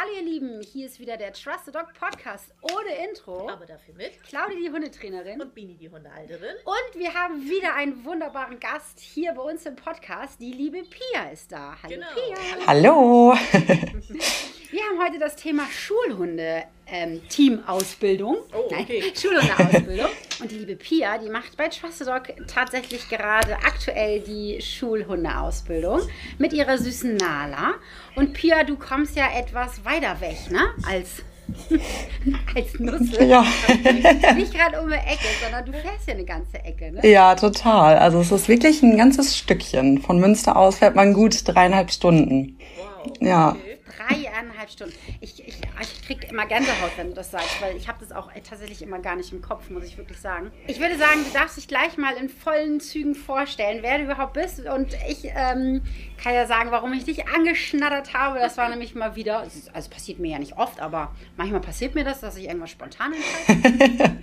Hallo ihr Lieben, hier ist wieder der Trusted Dog Podcast ohne Intro. Aber dafür mit Claudia, die Hundetrainerin. und Bini, die Hundehalterin. Und wir haben wieder einen wunderbaren Gast hier bei uns im Podcast. Die liebe Pia ist da. Hallo Genau. Pia. Hallo. Wir haben heute das Thema Schulhunde ähm, Teamausbildung. Oh, okay. Nein, Schulhundeausbildung. Und die liebe Pia, die macht bei Trusted Dog tatsächlich gerade aktuell die Schulhundeausbildung mit ihrer süßen Nala. Und Pia, du kommst ja etwas weiter weg, ne? Als als Nussel. Ja. Nicht gerade um die Ecke, sondern du fährst ja eine ganze Ecke, ne? ja, total. Also es ist wirklich ein ganzes Stückchen. Von Münster aus fährt man gut dreieinhalb Stunden. Wow. Ja. Okay. Dreieinhalb Stunden. Ich, ich, ich krieg immer Gänsehaut, wenn du das sagst, weil ich habe das auch tatsächlich immer gar nicht im Kopf, muss ich wirklich sagen. Ich würde sagen, du darfst dich gleich mal in vollen Zügen vorstellen, wer du überhaupt bist. Und ich ähm, kann ja sagen, warum ich dich angeschnattert habe. Das war nämlich mal wieder, also passiert mir ja nicht oft, aber manchmal passiert mir das, dass ich irgendwas spontan entscheide.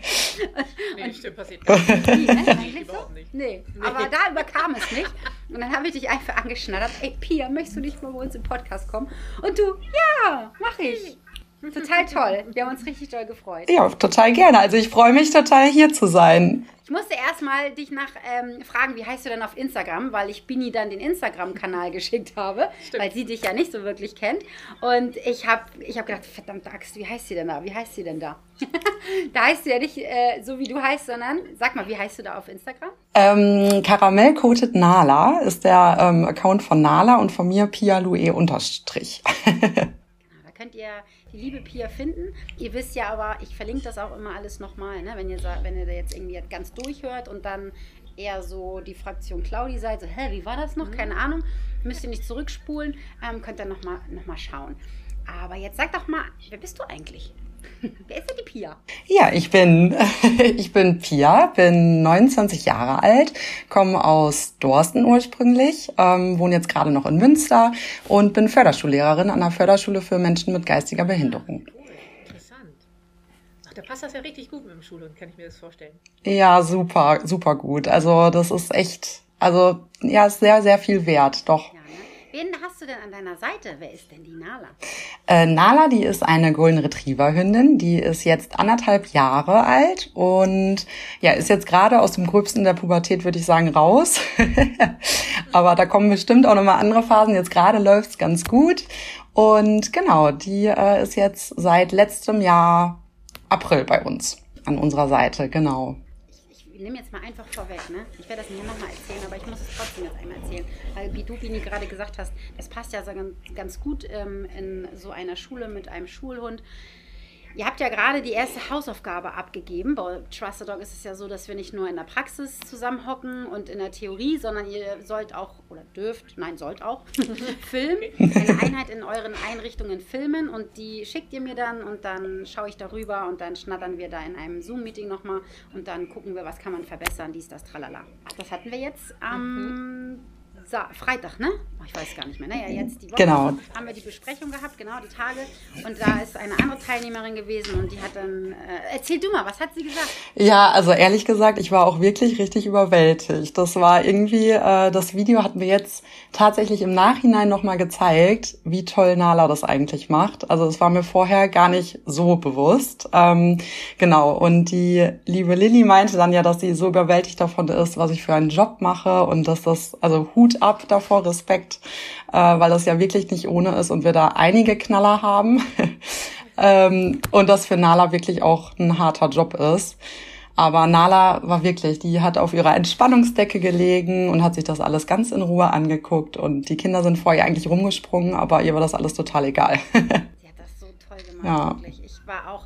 Nee, stimmt, passiert gar nicht. Nie, ne? Eigentlich so? Nicht. Nee, aber da überkam es nicht. Und dann habe ich dich einfach angeschnattert. Ey, Pia, möchtest du nicht mal bei uns im Podcast kommen? Und du, ja, mach ich. Total toll. Wir haben uns richtig doll gefreut. Ja, total gerne. Also ich freue mich total hier zu sein. Ich musste erstmal dich nach ähm, fragen, wie heißt du denn auf Instagram, weil ich Bini dann den Instagram-Kanal geschickt habe, Stimmt. weil sie dich ja nicht so wirklich kennt. Und ich habe ich hab gedacht, verdammte Axt, wie heißt sie denn da? Wie heißt sie denn da? da heißt sie ja nicht äh, so, wie du heißt, sondern sag mal, wie heißt du da auf Instagram? Ähm, Karamell Coated Nala ist der ähm, Account von Nala und von mir Pia Lue unterstrich. Könnt ihr die liebe Pia finden. Ihr wisst ja aber, ich verlinke das auch immer alles nochmal, ne? wenn, ihr, wenn ihr da jetzt irgendwie ganz durchhört und dann eher so die Fraktion Claudi seid, so, hä, wie war das noch? Keine Ahnung. Müsst ihr nicht zurückspulen, ähm, könnt ihr nochmal noch mal schauen. Aber jetzt sag doch mal, wer bist du eigentlich? Wer ist denn die Pia? Ja, ich bin, ich bin Pia, bin 29 Jahre alt, komme aus Dorsten ursprünglich, ähm, wohne jetzt gerade noch in Münster und bin Förderschullehrerin an der Förderschule für Menschen mit geistiger Behinderung. Cool, interessant. Ach, da passt das ja richtig gut mit dem Schulhund, kann ich mir das vorstellen. Ja, super, super gut. Also das ist echt, also ja, ist sehr, sehr viel wert, doch. Ja, ne? Wen hast du denn an deiner Seite? Wer ist denn die Nala? Äh, Nala, die ist eine Golden Retriever Hündin, die ist jetzt anderthalb Jahre alt und ja, ist jetzt gerade aus dem Gröbsten der Pubertät, würde ich sagen, raus. Aber da kommen bestimmt auch nochmal andere Phasen. Jetzt gerade läuft's ganz gut. Und genau, die äh, ist jetzt seit letztem Jahr April bei uns an unserer Seite, genau. ich nehme jetzt mal einfach vorweg, ne? Ich werde das nicht nochmal erzählen, aber ich muss es trotzdem jetzt einmal erzählen. Weil wie du, Bini, gerade gesagt hast, das passt ja so ganz, ganz gut ähm, in so einer Schule mit einem Schulhund. Ihr habt ja gerade die erste Hausaufgabe abgegeben. Bei Trusted Dog ist es ja so, dass wir nicht nur in der Praxis zusammenhocken und in der Theorie, sondern ihr sollt auch oder dürft, nein, sollt auch, filmen, eine Einheit in euren Einrichtungen filmen und die schickt ihr mir dann und dann schaue ich darüber und dann schnattern wir da in einem Zoom-Meeting nochmal und dann gucken wir, was kann man verbessern, dies, das, tralala. Ach, das hatten wir jetzt am Sa Freitag, ne? Oh, ich weiß gar nicht mehr. Naja, jetzt die Woche Genau. haben wir die Besprechung gehabt, genau, die Tage. Und da ist eine andere Teilnehmerin gewesen und die hat dann, äh, erzähl du mal, was hat sie gesagt? Ja, also ehrlich gesagt, ich war auch wirklich richtig überwältigt. Das war irgendwie, äh, das Video hat mir jetzt tatsächlich im Nachhinein nochmal gezeigt, wie toll Nala das eigentlich macht. Also es war mir vorher gar nicht so bewusst. Ähm, genau, und die liebe Lilly meinte dann ja, dass sie so überwältigt davon ist, was ich für einen Job mache und dass das, also Hut ab davor, Respekt, äh, weil das ja wirklich nicht ohne ist und wir da einige Knaller haben. ähm, und das für Nala wirklich auch ein harter Job ist. Aber Nala war wirklich, die hat auf ihrer Entspannungsdecke gelegen und hat sich das alles ganz in Ruhe angeguckt. Und die Kinder sind vor ihr eigentlich rumgesprungen, aber ihr war das alles total egal. Sie hat das so toll gemacht, Ja. wirklich. Ich war auch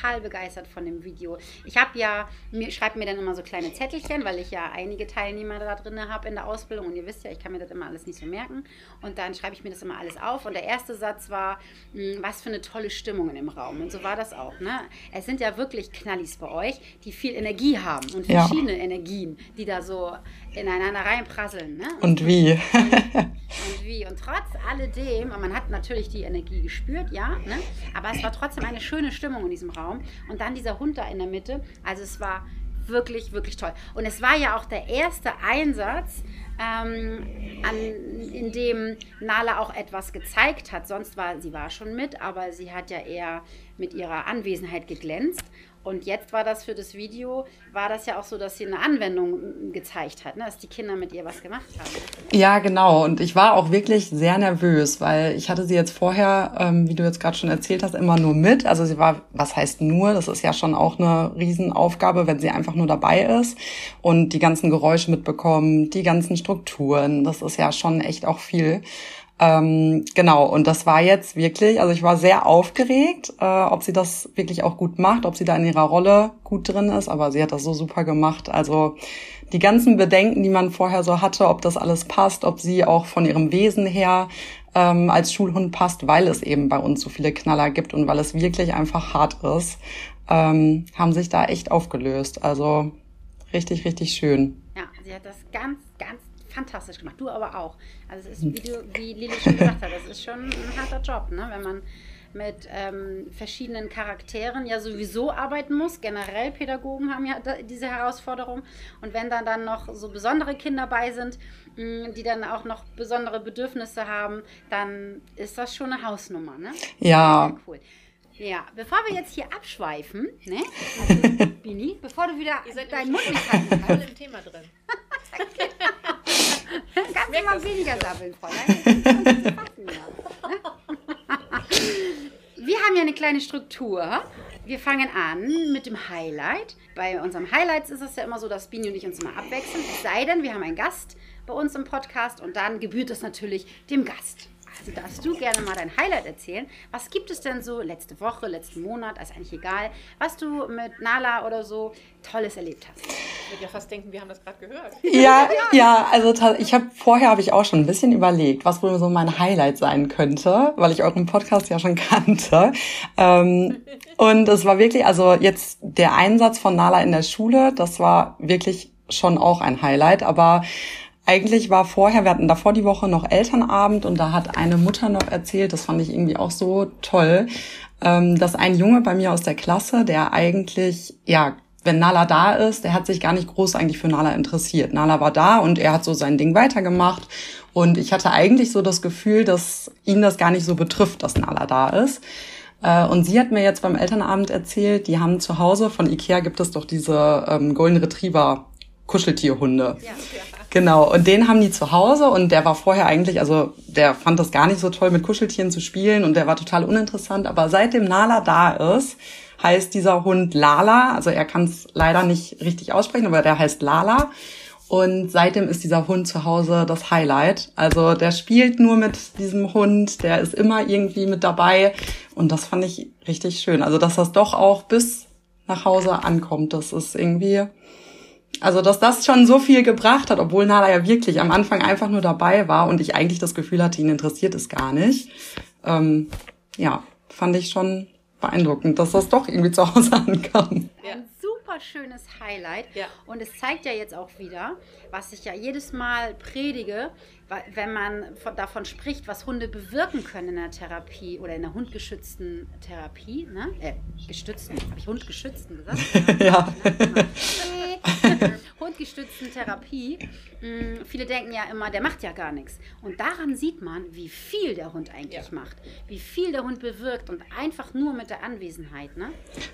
total begeistert von dem Video. Ich habe ja, mir schreibe mir dann immer so kleine Zettelchen, weil ich ja einige Teilnehmer da drin habe in der Ausbildung und ihr wisst ja, ich kann mir das immer alles nicht so merken. Und dann schreibe ich mir das immer alles auf. Und der erste Satz war, mh, was für eine tolle Stimmung in dem Raum. Und so war das auch. Ne? Es sind ja wirklich Knallis bei euch, die viel Energie haben und Ja. verschiedene Energien, die da so ineinander reinprasseln. Ne? Und wie? und wie. Und trotz alledem, und man hat natürlich die Energie gespürt, ja, ne? aber es war trotzdem eine schöne Stimmung in diesem Raum. Und dann dieser Hund da in der Mitte. Also es war wirklich, wirklich toll. Und es war ja auch der erste Einsatz ähm, an, in dem Nala auch etwas gezeigt hat. Sonst war sie war schon mit, aber sie hat ja eher mit ihrer Anwesenheit geglänzt. Und jetzt war das für das Video, war das ja auch so, dass sie eine Anwendung gezeigt hat, ne? dass die Kinder mit ihr was gemacht haben. Ja, genau. Und ich war auch wirklich sehr nervös, weil ich hatte sie jetzt vorher, ähm, wie du jetzt gerade schon erzählt hast, immer nur mit. Also sie war, was heißt nur? Das ist ja schon auch eine Riesenaufgabe, wenn sie einfach nur dabei ist und die ganzen Geräusche mitbekommen, die ganzen Strukturen. Das ist ja schon echt auch viel. Ähm, genau, und das war jetzt wirklich, also ich war sehr aufgeregt, äh, ob sie das wirklich auch gut macht, ob sie da in ihrer Rolle gut drin ist, aber sie hat das so super gemacht. Also die ganzen Bedenken, die man vorher so hatte, ob das alles passt, ob sie auch von ihrem Wesen her ähm, als Schulhund passt, weil es eben bei uns so viele Knaller gibt und weil es wirklich einfach hart ist, ähm, haben sich da echt aufgelöst. Also richtig, richtig schön. Ja, sie hat das ganz, fantastisch gemacht. Du aber auch. Also es ist, wie, du, wie Lili schon gesagt hat, das ist schon ein harter Job, ne? wenn man mit ähm, verschiedenen Charakteren ja sowieso arbeiten muss. Generell Pädagogen haben ja diese Herausforderung. Und wenn dann dann noch so besondere Kinder bei sind, mh, die dann auch noch besondere Bedürfnisse haben, dann ist das schon eine Hausnummer. Ne? Ja. Sehr cool. Ja, bevor wir jetzt hier abschweifen, ne? Also, Bini, bevor du wieder deinen Mund nicht halten kannst. im Thema drin. Kannst du mal weniger sabbeln, Fräulein. Wir haben ja eine kleine Struktur. Wir fangen an mit dem Highlight. Bei unserem Highlights ist es ja immer so, dass Bini und ich uns immer abwechseln. Es sei denn, wir haben einen Gast bei uns im Podcast und dann gebührt es natürlich dem Gast. Also darfst du gerne mal dein Highlight erzählen. Was gibt es denn so letzte Woche, letzten Monat, ist eigentlich egal, was du mit Nala oder so Tolles erlebt hast? Ich würde ja fast denken, wir haben das gerade gehört. Ja, ja, also ich habe vorher habe ich auch schon ein bisschen überlegt, was wohl so mein Highlight sein könnte, weil ich euren Podcast ja schon kannte. Ähm, und es war wirklich, also jetzt der Einsatz von Nala in der Schule, das war wirklich schon auch ein Highlight, aber eigentlich war vorher, wir hatten davor die Woche noch Elternabend und da hat eine Mutter noch erzählt, das fand ich irgendwie auch so toll, ähm, dass ein Junge bei mir aus der Klasse, der eigentlich, ja, wenn Nala da ist, der hat sich gar nicht groß eigentlich für Nala interessiert. Nala war da und er hat so sein Ding weitergemacht. Und ich hatte eigentlich so das Gefühl, dass ihn das gar nicht so betrifft, dass Nala da ist. Äh, und sie hat mir jetzt beim Elternabend erzählt, die haben zu Hause, von Ikea gibt es doch diese ähm, Golden Retriever Kuscheltierhunde. Ja, ja. Genau, und den haben die zu Hause und der war vorher eigentlich, also der fand das gar nicht so toll, mit Kuscheltieren zu spielen und der war total uninteressant. Aber seitdem Nala da ist, heißt dieser Hund Lala. Also er kann es leider nicht richtig aussprechen, aber der heißt Lala. Und seitdem ist dieser Hund zu Hause das Highlight. Also der spielt nur mit diesem Hund, der ist immer irgendwie mit dabei. Und das fand ich richtig schön. Also dass das doch auch bis nach Hause ankommt, das ist irgendwie also, dass das schon so viel gebracht hat, obwohl Nala ja wirklich am Anfang einfach nur dabei war und ich eigentlich das Gefühl hatte, ihn interessiert es gar nicht. Ähm, ja, fand ich schon beeindruckend, dass das doch irgendwie zu Hause ankam. Ja. Ein super schönes Highlight. Ja. Und es zeigt ja jetzt auch wieder, was ich ja jedes Mal predige, wenn man von, davon spricht, was Hunde bewirken können in der Therapie oder in der hundgeschützten Therapie, ne? Äh, gestützten, habe ich hundgeschützten gesagt? ja. Hundgestützten Therapie. Hm, viele denken ja immer, der macht ja gar nichts. Und daran sieht man, wie viel der Hund eigentlich ja. macht, wie viel der Hund bewirkt und einfach nur mit der Anwesenheit, ne?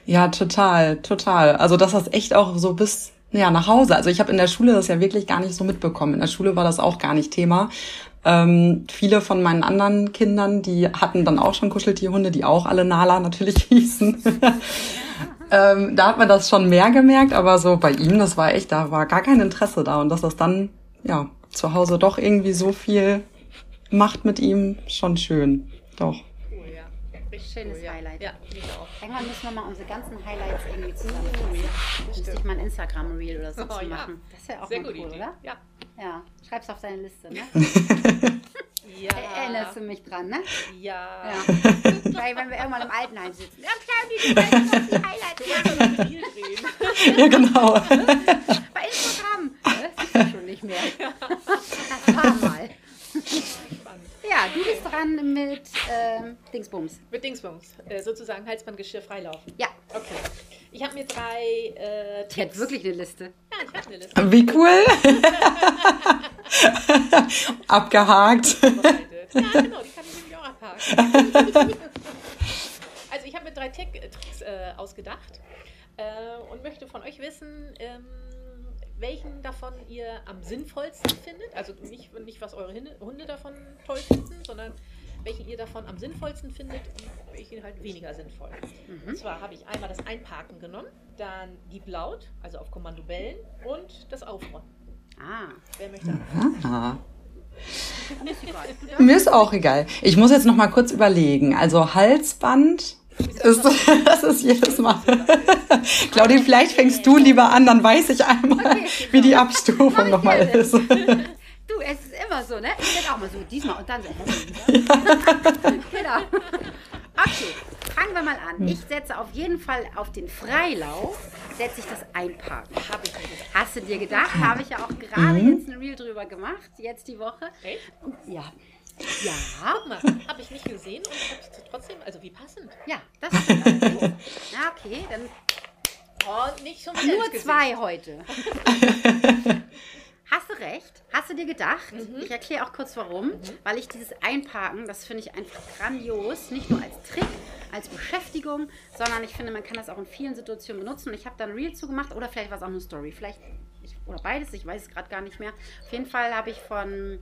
Ja, total, total. Also dass das echt auch so bis ja, nach Hause. Also ich habe in der Schule das ja wirklich gar nicht so mitbekommen. In der Schule war das auch gar nicht Thema. Ähm, viele von meinen anderen Kindern, die hatten dann auch schon Kuscheltierhunde, die auch alle Nala natürlich hießen. ähm, da hat man das schon mehr gemerkt, aber so bei ihm, das war echt, da war gar kein Interesse da. Und dass das dann, ja, zu Hause doch irgendwie so viel macht mit ihm, schon schön. Doch. Schönes cool, Highlight. Ja, auch. Irgendwann müssen wir mal unsere ganzen Highlights irgendwie zusammenfassen. Ja, Müsste ich mal ein Instagram-Reel oder so oh, zu machen. Ja. Das wäre auch Sehr mal cool, Idee. oder? Ja. Ja, schreib's auf deine Liste, ne? ja. Erinnerst du mich dran, ne? Ja. ja. Weil wenn wir irgendwann im Altenheim sitzen. Ja, du kannst die Highlights machen. Ja, genau. Bei Instagram. Das ist ja schon nicht mehr. Das war mal. Ja, du bist dran mit ähm, Dingsbums. Mit Dingsbums. Äh, sozusagen Halsbandgeschirr freilaufen. Ja. Okay. Ich habe mir drei äh, Die hat wirklich eine Liste. Ja, ich eine Liste. Wie cool. Abgehakt. Ja, genau, die kann ich nämlich auch abhaken. Also ich habe mir drei Tech- Tricks äh, ausgedacht äh, und möchte von euch wissen, ähm, welchen davon ihr am sinnvollsten findet. Also nicht, nicht was eure Hunde, davon toll finden, sondern welchen ihr davon am sinnvollsten findet und welchen halt weniger sinnvoll. Und zwar habe ich einmal das Einparken genommen, dann Gib laut, also auf Kommando bellen und das Aufräumen. Ah, Wer möchte anfangen? Mir ist egal. Du darfst. Mir ist auch egal. Ich muss jetzt noch mal kurz überlegen. Also Halsband ist, das ist jedes Mal. Claudia, vielleicht fängst du lieber an, dann weiß ich einmal, Okay, wie die. Abstufung nochmal ist. Du, es ist immer so, ne? Ich denke auch mal so, diesmal und dann so. genau. Okay, fangen wir mal an. Ich setze auf jeden Fall auf den Freilauf, setze ich das Einparken. Habe ich. Hast du dir gedacht? Habe ich ja auch gerade jetzt ein Reel drüber gemacht, jetzt die Woche. Echt? Ja. Ja. Habe ich nicht gesehen und ich habe es trotzdem, also wie passend. Ja, das stimmt. allerdings. Ja, okay, dann Oh, nicht schon wieder nur zwei heute. Hast du recht? Hast du dir gedacht? Mhm. Ich erkläre auch kurz warum. Weil ich dieses Einparken, das finde ich einfach grandios. Nicht nur als Trick, als Beschäftigung, sondern ich finde, man kann das auch in vielen Situationen benutzen. Und ich habe da ein Reel zugemacht oder vielleicht war es auch eine Story. Vielleicht ich, oder beides, ich weiß es gerade gar nicht mehr. Auf jeden Fall habe ich von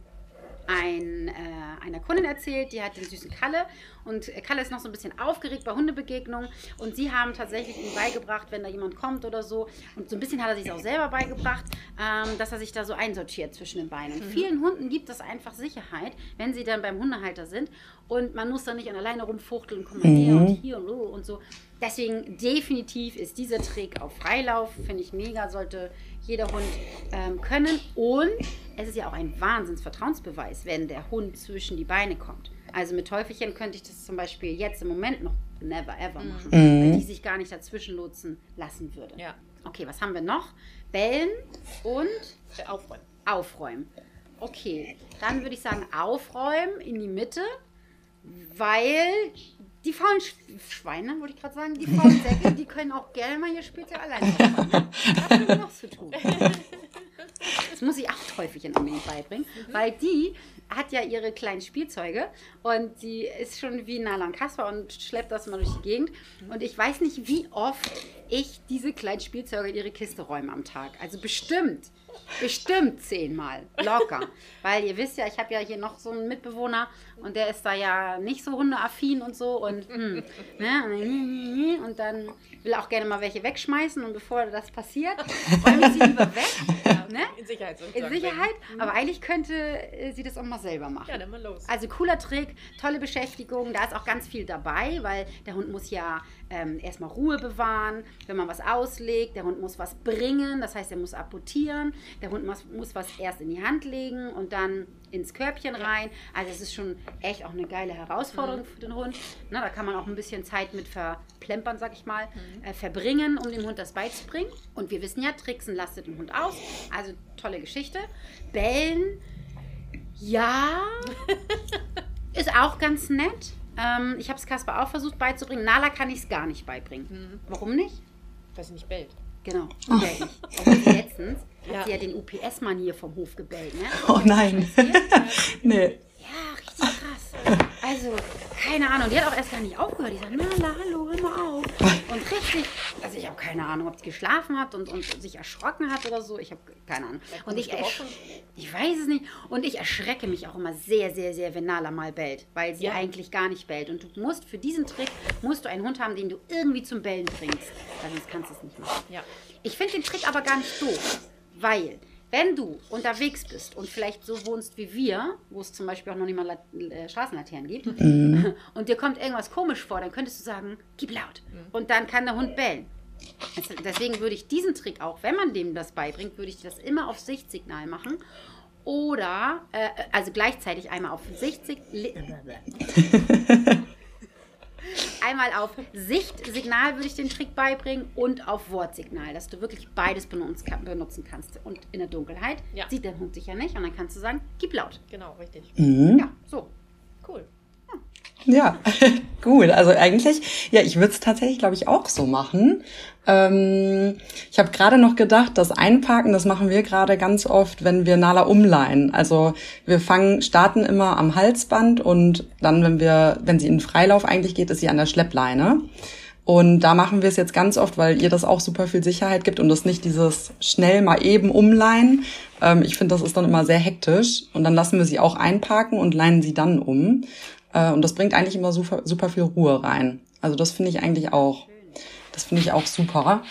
ein, äh, einer Kundin erzählt, die hat den süßen Kalle. Und Kalle ist noch so ein bisschen aufgeregt bei Hundebegegnungen. Und sie haben tatsächlich ihm beigebracht, wenn da jemand kommt oder so. Und so ein bisschen hat er sich auch selber beigebracht, ähm, dass er sich da so einsortiert zwischen den Beinen. Und vielen Hunden gibt das einfach Sicherheit, wenn sie dann beim Hundehalter sind. Und man muss dann nicht an alleine rumfuchteln, komm mal her und hier und, oh und so. Deswegen definitiv ist dieser Trick auf Freilauf, finde ich mega, sollte jeder Hund ähm, können. Und es ist ja auch ein Wahnsinnsvertrauensbeweis, wenn der Hund zwischen die Beine kommt. Also mit Teufelchen könnte ich das zum Beispiel jetzt im Moment noch never ever machen, weil die sich gar nicht dazwischen lotsen lassen würde. Ja, Okay, was haben wir noch? Bellen und äh, aufräumen. aufräumen. Okay, dann würde ich sagen aufräumen in die Mitte, weil die faulen Sch Schweine, wollte ich gerade sagen, die faulen Säcke, die können auch gerne mal ihr Spielzeug alleine aufräumen. Was haben wir noch zu tun? Das muss ich auch Teufelchen unbedingt beibringen, weil die hat ja ihre kleinen Spielzeuge und die ist schon wie Nala und Kasper und schleppt das mal durch die Gegend. Und ich weiß nicht, wie oft ich diese kleinen Spielzeuge in ihre Kiste räume am Tag. Also bestimmt, bestimmt zehnmal, locker. Weil ihr wisst ja, ich habe ja hier noch so einen Mitbewohner und der ist da ja nicht so hundeaffin und so und, mm, ne, und dann will auch gerne mal welche wegschmeißen und bevor das passiert, räume ich sie lieber weg. Ne? In Sicherheit. In. Sicherheit, aber eigentlich könnte äh, sie das auch mal selber machen. Ja, dann mal los. Also cooler Trick, tolle Beschäftigung, da ist auch ganz viel dabei, weil der Hund muss ja ähm, erstmal Ruhe bewahren, wenn man was auslegt, der Hund muss was bringen, das heißt, er muss apportieren, der Hund muss, muss was erst in die Hand legen und dann ins Körbchen rein. Also es ist schon echt auch eine geile Herausforderung für den Hund. Na, da kann man auch ein bisschen Zeit mit verplempern, sag ich mal, äh, verbringen, um dem Hund das beizubringen. Und wir wissen ja, Tricksen lastet den Hund aus. Also tolle Geschichte. Bellen, ja, ist auch ganz nett. Ähm, ich habe es Kasper auch versucht beizubringen. Nala kann ich es gar nicht beibringen. Warum nicht? Dass sie nicht bellt. Genau. Obwohl sie letztens Ja. hat sie ja den UPS-Mann hier vom Hof gebellt, ne? Oh nein. nee. Ja, richtig krass. Also, keine Ahnung. Die hat auch erst gar nicht aufgehört. Die sagt, Nala, hallo, hör mal auf. Und richtig, also ich habe keine Ahnung, ob die geschlafen hat und, und sich erschrocken hat oder so. Ich habe keine Ahnung. Und ich, ich weiß es nicht. Und ich erschrecke mich auch immer sehr, sehr, sehr, wenn Nala mal bellt. Weil sie Ja. eigentlich gar nicht bellt. Und du musst für diesen Trick, musst du einen Hund haben, den du irgendwie zum Bellen bringst. Weil sonst kannst du es nicht machen. Ja. Ich finde den Trick aber gar nicht doof, weil wenn du unterwegs bist und vielleicht so wohnst wie wir, wo es zum Beispiel auch noch nicht mal äh, Straßenlaternen gibt, und dir kommt irgendwas komisch vor, dann könntest du sagen, gib laut. Und dann kann der Hund bellen. Deswegen würde ich diesen Trick auch, wenn man dem das beibringt, würde ich das immer auf Sichtsignal machen. Oder, äh, also gleichzeitig einmal auf Sichtsignal. Einmal auf Sichtsignal würde ich den Trick beibringen und auf Wortsignal, dass du wirklich beides benutzen, kann- benutzen kannst. Und in der Dunkelheit Ja. sieht der Hund dich ja nicht und dann kannst du sagen, gib laut. Genau, richtig. Mhm. Ja, so. Cool. Ja, gut. Also eigentlich, ja, ich würde es tatsächlich, glaube ich, auch so machen. Ähm, ich habe gerade noch gedacht, das Einparken, das machen wir gerade ganz oft, wenn wir Nala umleihen. Also wir fangen, starten immer am Halsband und dann, wenn wir, wenn sie in Freilauf eigentlich geht, ist sie an der Schleppleine. Und da machen wir es jetzt ganz oft, weil ihr das auch super viel Sicherheit gibt und das nicht dieses schnell mal eben umleihen. Ähm, ich finde, das ist dann immer sehr hektisch. Und dann lassen wir sie auch einparken und leihen sie dann um. Äh, und das bringt eigentlich immer super, super viel Ruhe rein. Also das finde ich eigentlich auch. Das finde ich auch super.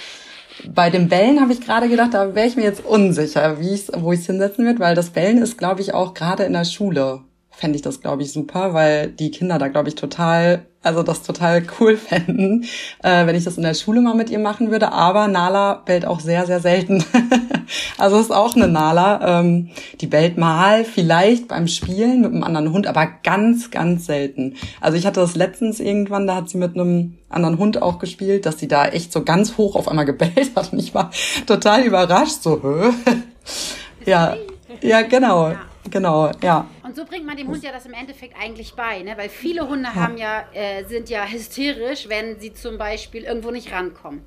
Bei den Bällen habe ich gerade gedacht, da wäre ich mir jetzt unsicher, wie ich's, wo ich es hinsetzen wird, weil das Bällen ist, glaube ich, auch gerade in der Schule fände ich das, glaube ich, super, weil die Kinder da, glaube ich, total, also das total cool fänden, äh, wenn ich das in der Schule mal mit ihr machen würde. Aber Nala bellt auch sehr, sehr selten. also ist auch eine Nala. Ähm, die bellt mal vielleicht beim Spielen mit einem anderen Hund, aber ganz, ganz selten. Also ich hatte das letztens irgendwann, da hat sie mit einem anderen Hund auch gespielt, dass sie da echt so ganz hoch auf einmal gebellt hat. Und ich war total überrascht, so, hä? ja, ja, genau. Ja. Genau, ja. Und so bringt man dem Hund ja das im Endeffekt eigentlich bei, ne? weil viele Hunde ja. haben ja, äh, sind ja hysterisch, wenn sie zum Beispiel irgendwo nicht rankommen.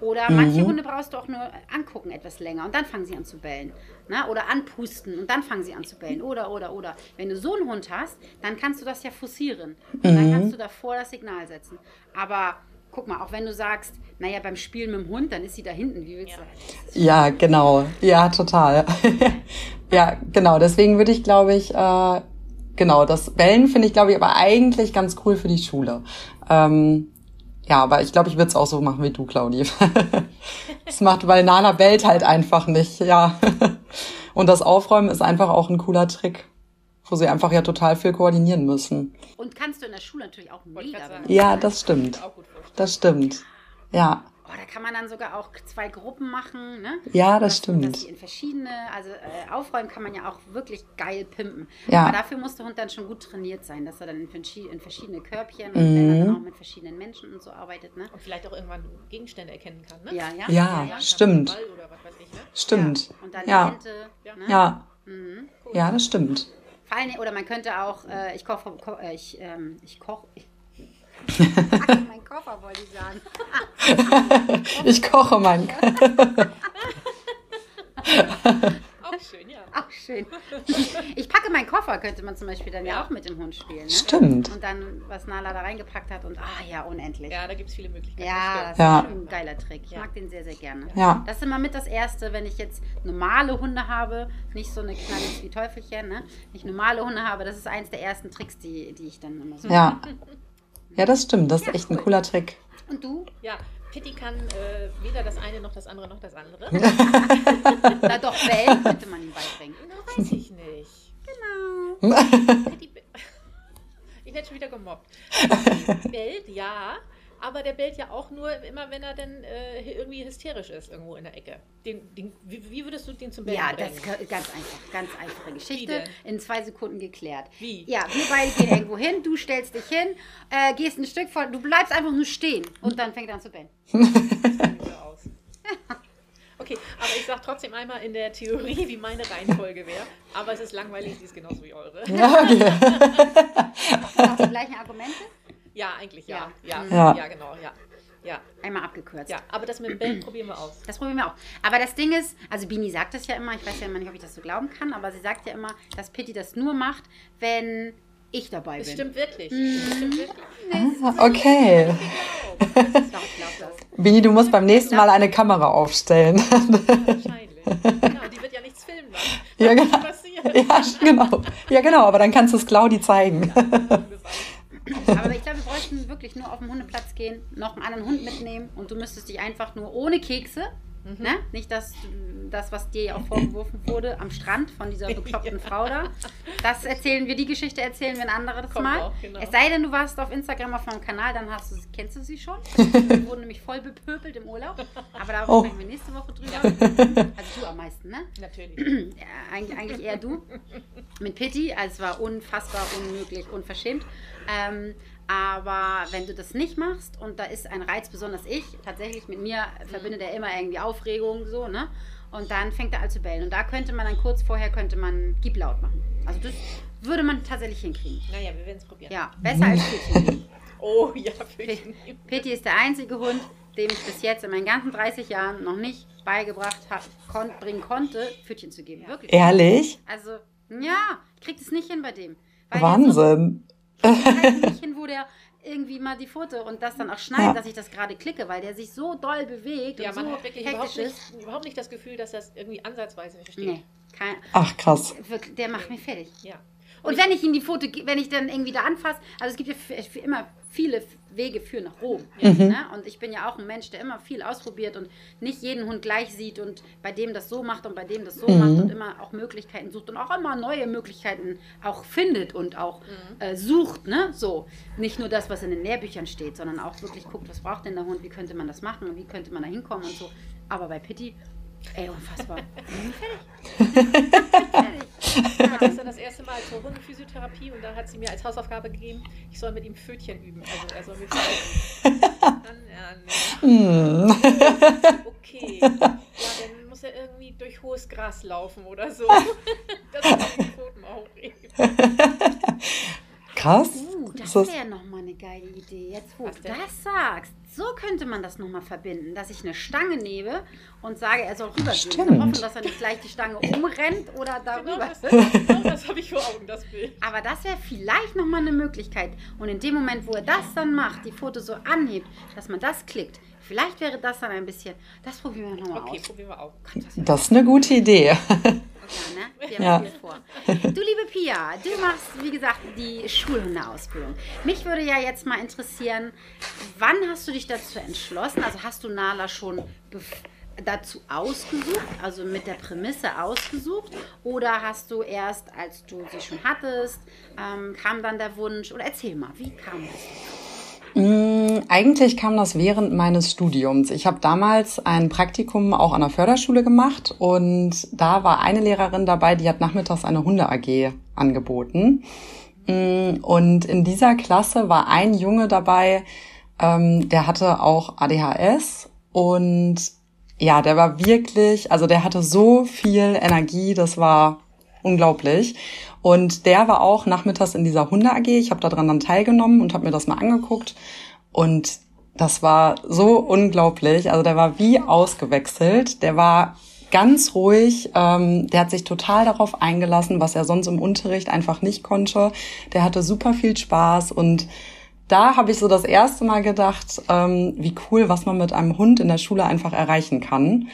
Oder mhm. manche Hunde brauchst du auch nur angucken etwas länger und dann fangen sie an zu bellen. Ne? Oder anpusten und dann fangen sie an zu bellen. Oder, oder, oder. Wenn du so einen Hund hast, dann kannst du das ja forcieren. Und mhm. dann kannst du davor das Signal setzen. Aber guck mal, auch wenn du sagst, naja, beim Spielen mit dem Hund, dann ist sie da hinten. Wie willst ja. du? Ja, genau. Ja, total. ja, genau. Deswegen würde ich, glaube ich, äh, genau, das Bellen finde ich, glaube ich, aber eigentlich ganz cool für die Schule. Ähm, ja, aber ich glaube, ich würde es auch so machen wie du, Claudi. das macht, weil Nana bellt halt einfach nicht, ja. Und das Aufräumen ist einfach auch ein cooler Trick wo sie einfach ja total viel koordinieren müssen. Und kannst du in der Schule natürlich auch mega Ja, das stimmt. Das stimmt. Ja. Oh, da kann man dann sogar auch zwei Gruppen machen, ne? Ja, das dass, stimmt. Dass in verschiedene, also äh, aufräumen kann man ja auch wirklich geil pimpen. Ja. Aber dafür muss der Hund dann schon gut trainiert sein, dass er dann in, in verschiedene Körbchen mhm. und dann auch mit verschiedenen Menschen und so arbeitet, ne? Und vielleicht auch irgendwann Gegenstände erkennen kann, ne? Ja, ja. Ja, ja stimmt. Ich, ne? Stimmt. Ja. Und dann ja. Ja. Ne? Ja. Mhm. Cool. ja, das stimmt. Fallen, oder man könnte auch, äh, ich koche, ko, äh, ich, ähm, ich koche, ich, mein Koffer wollte ich sagen. ich koche meinen. Auch schön, ja. Auch schön. Ich packe meinen Koffer, könnte man zum Beispiel dann ja, ja auch mit dem Hund spielen. Ne? Stimmt. Und dann, was Nala da reingepackt hat und ah ja, unendlich. Ja, da gibt es viele Möglichkeiten. Ja, das ja. ist ein geiler Trick. Ich ja. mag den sehr, sehr gerne. Ja. Das ist immer mit das Erste, wenn ich jetzt normale Hunde habe, nicht so eine Knallis wie Teufelchen, ne? Nicht normale Hunde habe, das ist eins der ersten Tricks, die, die ich dann immer so Ja. Ja, das stimmt. Das ist echt cool. ein cooler Trick. Und du? Ja, Pitti kann äh, weder das eine noch das andere noch das andere. Na doch, Wellen könnte man ihm beibringen. Na, weiß ich nicht. Genau. Pitti, ich werde schon wieder gemobbt. Bellt, ja, aber der bellt ja auch nur immer, wenn er dann äh, irgendwie hysterisch ist irgendwo in der Ecke. Den, den, wie, wie, würdest du den zum Bellen Ja, bringen? das ist ganz einfach, ganz einfache Geschichte. In zwei Sekunden geklärt. Wie? Ja, wir beide gehen irgendwo hin, du stellst dich hin, äh, gehst ein Stück vor, du bleibst einfach nur stehen und dann fängt er an zu bellen. aus. Okay, aber ich sage trotzdem einmal in der Theorie, wie meine Reihenfolge wäre. Aber es ist langweilig, sie ist genauso wie eure. Ja, okay. Hast du die gleichen Argumente? Ja, eigentlich ja. Ja, ja, ja. ja genau, ja. Ja. Einmal abgekürzt. Ja, aber das mit dem Bellen probieren wir aus. Das probieren wir auch. Aber das Ding ist, also Bini sagt das ja immer, ich weiß ja immer nicht, ob ich das so glauben kann, aber sie sagt ja immer, dass Pitti das nur macht, wenn ich dabei bin. Das stimmt wirklich. Mhm. Das stimmt wirklich. Ah, okay. Bini, du musst beim nächsten Mal eine Kamera aufstellen. Wahrscheinlich. Genau, die wird ja nichts filmen lassen. Ja, genau. Ja, genau. Ja, genau, aber dann kannst du es Claudi zeigen. Ja, aber ich glaube, wir bräuchten wirklich nur auf den Hundeplatz gehen, noch einen anderen Hund mitnehmen und du müsstest dich einfach nur ohne Kekse, mhm. ne? nicht das, das, was dir ja auch vorgeworfen wurde, am Strand von dieser bekloppten ja. Frau da. Das erzählen wir, die Geschichte erzählen wir ein anderes Kommt Mal. Auch, genau. Es sei denn, du warst auf Instagram auf meinem Kanal, dann hast du, kennst du sie schon. Wir wurden nämlich voll bepöbelt im Urlaub. Aber da oh. sprechen wir nächste Woche drüber. Also du am meisten, ne? Natürlich. Ja, eigentlich, eigentlich eher du. Mit Pitti. Also es war unfassbar, unmöglich, unverschämt. Ähm, aber wenn du das nicht machst und da ist ein Reiz, besonders ich, tatsächlich mit mir verbindet er immer irgendwie Aufregung so, ne? Und dann fängt er an zu bellen. Und da könnte man dann kurz vorher könnte man Gib laut machen. Also das würde man tatsächlich hinkriegen. Naja, wir werden es probieren. Ja, besser als Pötchen. Oh ja, Pötchen. Pitti ist der einzige Hund, dem ich bis jetzt in meinen ganzen 30 Jahren noch nicht beigebracht hab, kon bringen konnte, Pfötchen zu geben. Wirklich. Ehrlich? Also, ja, ich krieg das nicht hin bei dem. Weil Wahnsinn. So, ich krieg halt nicht hin, wo der irgendwie mal die Foto und das dann auch schneidet, Ja. dass ich das gerade klicke, weil der sich so doll bewegt Ja, und man so hat wirklich überhaupt nicht, überhaupt nicht das Gefühl, dass das irgendwie ansatzweise nicht versteht. Nee, kein, Ach, krass. der macht mich fertig. Ja. Und wenn ich ihm die Foto, wenn ich dann irgendwie da anfasse, also es gibt ja für, für immer viele Wege führen nach Rom. Ne? Und ich bin ja auch ein Mensch, der immer viel ausprobiert und nicht jeden Hund gleich sieht und bei dem das so macht und bei dem das so macht und immer auch Möglichkeiten sucht und auch immer neue Möglichkeiten auch findet und auch äh, sucht. Ne? So, nicht nur das, was in den Lehrbüchern steht, sondern auch wirklich guckt, was braucht denn der Hund, wie könnte man das machen und wie könnte man da hinkommen und so. Aber bei Pitti, ey, unfassbar. fertig. fertig. Ich war gestern das erste Mal zur Hundephysiotherapie und da hat sie mir als Hausaufgabe gegeben, ich soll mit ihm Pfötchen üben. Also er soll mir Pfötchen üben. Ja. Hm. Okay. Ja, dann muss er irgendwie durch hohes Gras laufen oder so. Das ist die Pfoten hochheben. Krass. Uh, das wäre nochmal eine geile Idee. Jetzt, wo Was du denn? das sagst, so könnte man das nochmal verbinden, dass ich eine Stange nehme und sage, er soll rübergehen. Stimmt. Dann hoffen, dass er nicht gleich die Stange umrennt oder Genau darüber. das, genau das habe ich vor Augen, das Bild. Aber das wäre vielleicht nochmal eine Möglichkeit. Und in dem Moment, wo er das dann macht, die Foto so anhebt, dass man das klickt, vielleicht wäre das dann ein bisschen. Das probieren wir nochmal Okay, aus. probieren wir auch. Das ist eine gute Idee. Ja, ne? Wir haben Ja. viel vor. Du, liebe Pia, du machst, wie gesagt, die Schulhundeausbildung. Mich würde ja jetzt mal interessieren, wann hast du dich dazu entschlossen? Also hast du Nala schon dazu ausgesucht, also mit der Prämisse ausgesucht? Oder hast du erst, als du sie schon hattest, ähm, kam dann der Wunsch? Oder erzähl mal, wie kam das? Mm, Eigentlich kam das während meines Studiums. Ich habe damals ein Praktikum auch an der Förderschule gemacht und da war eine Lehrerin dabei, die hat nachmittags eine Hunde-AG angeboten. Mm, Und in dieser Klasse war ein Junge dabei, ähm, der hatte auch ADHS und ja, der war wirklich, also der hatte so viel Energie, das war unglaublich. Und der war auch nachmittags in dieser Hunde AG. Ich habe daran dann teilgenommen und habe mir das mal angeguckt. Und das war so unglaublich. Also der war wie ausgewechselt. Der war ganz ruhig. Ähm, der hat sich total darauf eingelassen, was er sonst im Unterricht einfach nicht konnte. Der hatte super viel Spaß und da habe ich so das erste Mal gedacht, ähm, wie cool, was man mit einem Hund in der Schule einfach erreichen kann.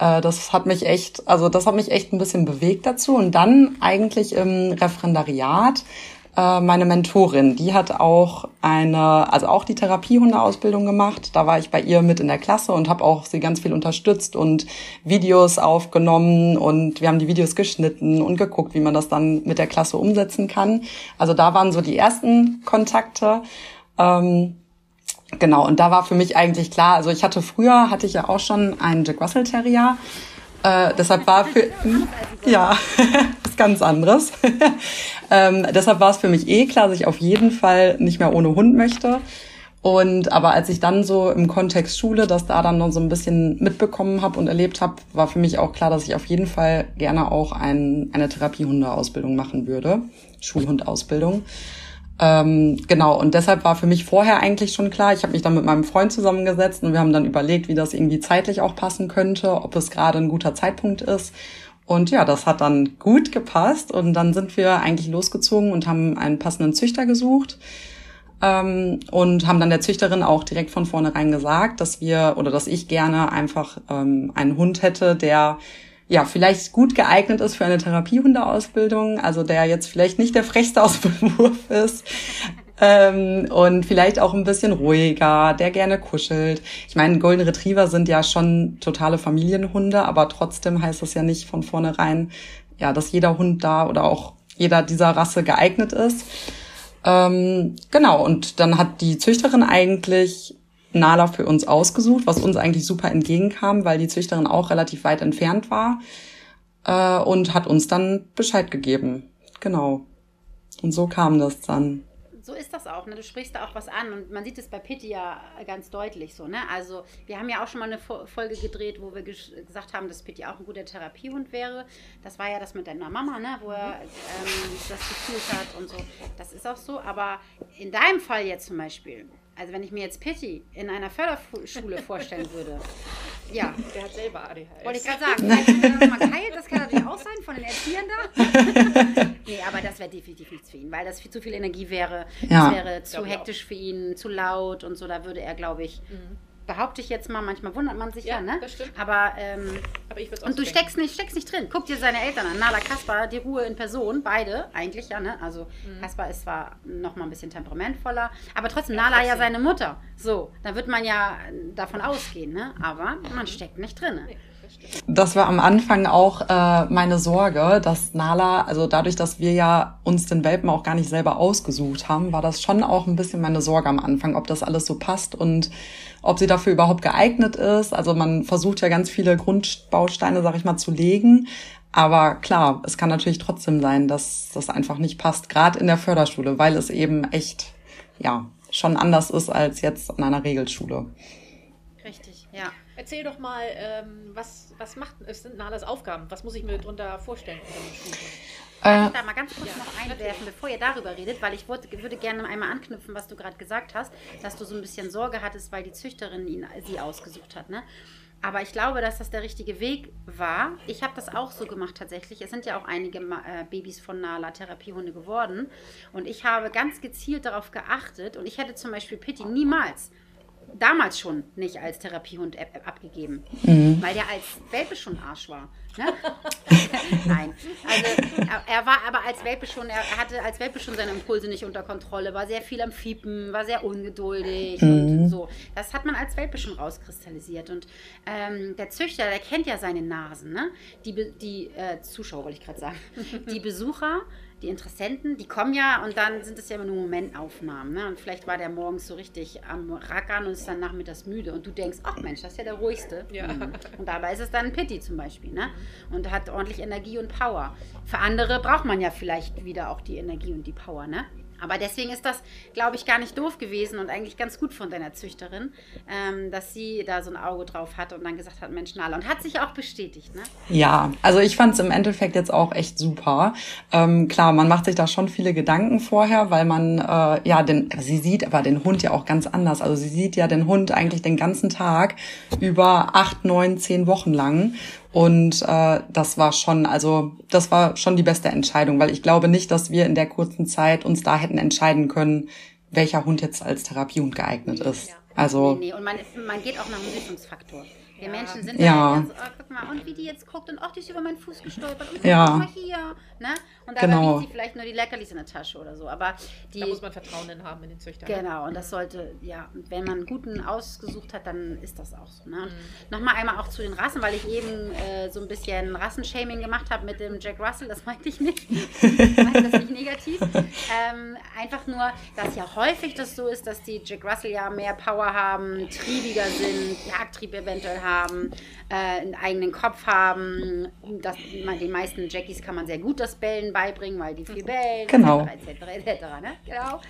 Äh, das hat mich echt, also das hat mich echt ein bisschen bewegt dazu. Und dann eigentlich im Referendariat äh, meine Mentorin, die hat auch eine, also auch die Therapiehundeausbildung gemacht. Da war ich bei ihr mit in der Klasse und habe auch sie ganz viel unterstützt und Videos aufgenommen und wir haben die Videos geschnitten und geguckt, wie man das dann mit der Klasse umsetzen kann. Also da waren so die ersten Kontakte. Ähm, Genau, und da war für mich eigentlich klar, also ich hatte früher, hatte ich ja auch schon einen Jack Russell Terrier. Äh, deshalb war für, ja, ist ganz anderes. ähm, deshalb war es für mich eh klar, dass ich auf jeden Fall nicht mehr ohne Hund möchte. Und aber als ich dann so im Kontext Schule das da dann noch so ein bisschen mitbekommen habe und erlebt habe, war für mich auch klar, dass ich auf jeden Fall gerne auch ein, eine Therapiehundeausbildung machen würde, Schulhundausbildung. Ähm, genau, und deshalb war für mich vorher eigentlich schon klar, ich habe mich dann mit meinem Freund zusammengesetzt und wir haben dann überlegt, wie das irgendwie zeitlich auch passen könnte, ob es gerade ein guter Zeitpunkt ist. Und ja, das hat dann gut gepasst und dann sind wir eigentlich losgezogen und haben einen passenden Züchter gesucht ähm, und haben dann der Züchterin auch direkt von vornherein gesagt, dass wir oder dass ich gerne einfach ähm, einen Hund hätte, der ja vielleicht gut geeignet ist für eine Therapiehundeausbildung, also der jetzt vielleicht nicht der frechste aus Wurf ist. Ähm, und vielleicht auch ein bisschen ruhiger, der gerne kuschelt. Ich meine, Golden Retriever sind ja schon totale Familienhunde, aber trotzdem heißt es ja nicht von vornherein, ja, dass jeder Hund da oder auch jeder dieser Rasse geeignet ist. Ähm, genau, und dann hat die Züchterin eigentlich Nala für uns ausgesucht, was uns eigentlich super entgegenkam, weil die Züchterin auch relativ weit entfernt war äh, und hat uns dann Bescheid gegeben. Genau. Und so kam das dann. so ist das auch. Ne? Du sprichst da auch was an und man sieht es bei Pitti ja ganz deutlich so. Ne? Also wir haben ja auch schon mal eine Folge gedreht, wo wir gesagt haben, dass Pitti auch ein guter Therapiehund wäre. Das war ja das mit deiner Mama, ne? wo er ähm, das gefühlt hat und so. Das ist auch so. Aber in deinem Fall jetzt zum Beispiel, also wenn ich mir jetzt Pitti in einer Förderschule vorstellen würde, ja. Der hat selber ADHS. Wollte ich gerade sagen. Vielleicht das mal das kann natürlich auch sein von den Erziehern da. nee, aber das wäre definitiv nichts für ihn, weil das viel zu viel Energie wäre. Ja. Das wäre zu hektisch für ihn, zu laut und so. Da würde er, glaube ich, mhm behaupte ich jetzt mal, manchmal wundert man sich ja, ja ne? Das stimmt. Aber, ähm, Aber ich und so du steckst nicht, steckst nicht drin. Guck dir seine Eltern an. Nala Kaspar, die Ruhe in Person, beide eigentlich, ja, ne? Also mhm. Kaspar ist zwar noch mal ein bisschen temperamentvoller, aber trotzdem ja, Nala trotzdem. ja seine Mutter. So, da wird man ja davon ausgehen, ne? Aber man steckt nicht drin. Nee. Das war am Anfang auch äh, meine Sorge, dass Nala, also dadurch, dass wir ja uns den Welpen auch gar nicht selber ausgesucht haben, war das schon auch ein bisschen meine Sorge am Anfang, ob das alles so passt und ob sie dafür überhaupt geeignet ist. Also man versucht ja ganz viele Grundbausteine, sag ich mal, zu legen. Aber klar, es kann natürlich trotzdem sein, dass das einfach nicht passt, gerade in der Förderschule, weil es eben echt, ja, schon anders ist als jetzt an einer Regelschule. Richtig, ja. Erzähl doch mal, ähm, was, was macht, es sind Nalas Aufgaben? Was muss ich mir darunter vorstellen Schulhund? Darf ich da mal ganz kurz ja, noch einwerfen, bevor ihr darüber redet, weil ich wollte, würde gerne einmal anknüpfen, was du gerade gesagt hast, dass du so ein bisschen Sorge hattest, weil die Züchterin ihn, sie ausgesucht hat. Ne? Aber ich glaube, dass das der richtige Weg war. Ich habe das auch so gemacht tatsächlich. Es sind ja auch einige äh, Babys von Nala Therapiehunde geworden. Und ich habe ganz gezielt darauf geachtet. Und ich hätte zum Beispiel Pitti niemals damals schon nicht als Therapiehund abgegeben, mhm. weil der als Welpe schon Arsch war. Ne? Nein, also er war aber als Welpe schon, er hatte als Welpe schon seine Impulse nicht unter Kontrolle, war sehr viel am Fiepen, war sehr ungeduldig mhm. und so. Das hat man als Welpe schon rauskristallisiert. Und ähm, der Züchter, der kennt ja seine Nasen, ne? Die, die äh, Zuschauer, wollte ich gerade sagen, die Besucher die Interessenten, die kommen ja und dann sind es ja immer nur Momentaufnahmen. Ne? Und vielleicht war der morgens so richtig am Rackern und ist dann nachmittags müde und du denkst, ach Mensch, das ist ja der ruhigste. Ja. Mhm. Und dabei ist es dann ein Pitti zum Beispiel. Ne? Und hat ordentlich Energie und Power. Für andere braucht man ja vielleicht wieder auch die Energie und die Power. Ne? Aber deswegen ist das, glaube ich, gar nicht doof gewesen und eigentlich ganz gut von deiner Züchterin, ähm, dass sie da so ein Auge drauf hat und dann gesagt hat, Mensch, Nala. Und hat sich auch bestätigt, ne? Ja, also ich fand es im Endeffekt jetzt auch echt super. Ähm, klar, man macht sich da schon viele Gedanken vorher, weil man, äh, ja, den, sie sieht aber den Hund ja auch ganz anders. Also sie sieht ja den Hund eigentlich den ganzen Tag über acht, neun, zehn Wochen lang. Und äh, das war schon, also das war schon die beste Entscheidung, weil ich glaube nicht, dass wir in der kurzen Zeit uns da hätten entscheiden können, welcher Hund jetzt als Therapiehund geeignet ist. Ja. Also nee, nee. und man, man geht auch nach dem Süßungsfaktor. Wir ja. Menschen sind ja. dann so, oh, guck mal, und wie die jetzt guckt und oh, die ist über meinen Fuß gestolpert und ja. guck mal hier. Ne? Und dabei genau. liegt sie vielleicht nur die Leckerlis in der Tasche oder so. Aber die, da muss man Vertrauen in haben in den Züchter. Genau, und das sollte, ja, wenn man einen guten ausgesucht hat, dann ist das auch so. Ne? Mhm. Nochmal einmal auch zu den Rassen, weil ich eben äh, so ein bisschen Rassenshaming gemacht habe mit dem Jack Russell, das meinte ich nicht. ich meinte das nicht negativ. Ähm, einfach nur, dass ja häufig das so ist, dass die Jack Russell ja mehr Power haben, triebiger sind, Jagdtrieb eventuell haben, äh, einen eigenen Kopf haben. Das, den meisten Jackies kann man sehr gut das Bellen beibringen, weil die viel bellen, genau. etc. etc., etc. Ne? genau.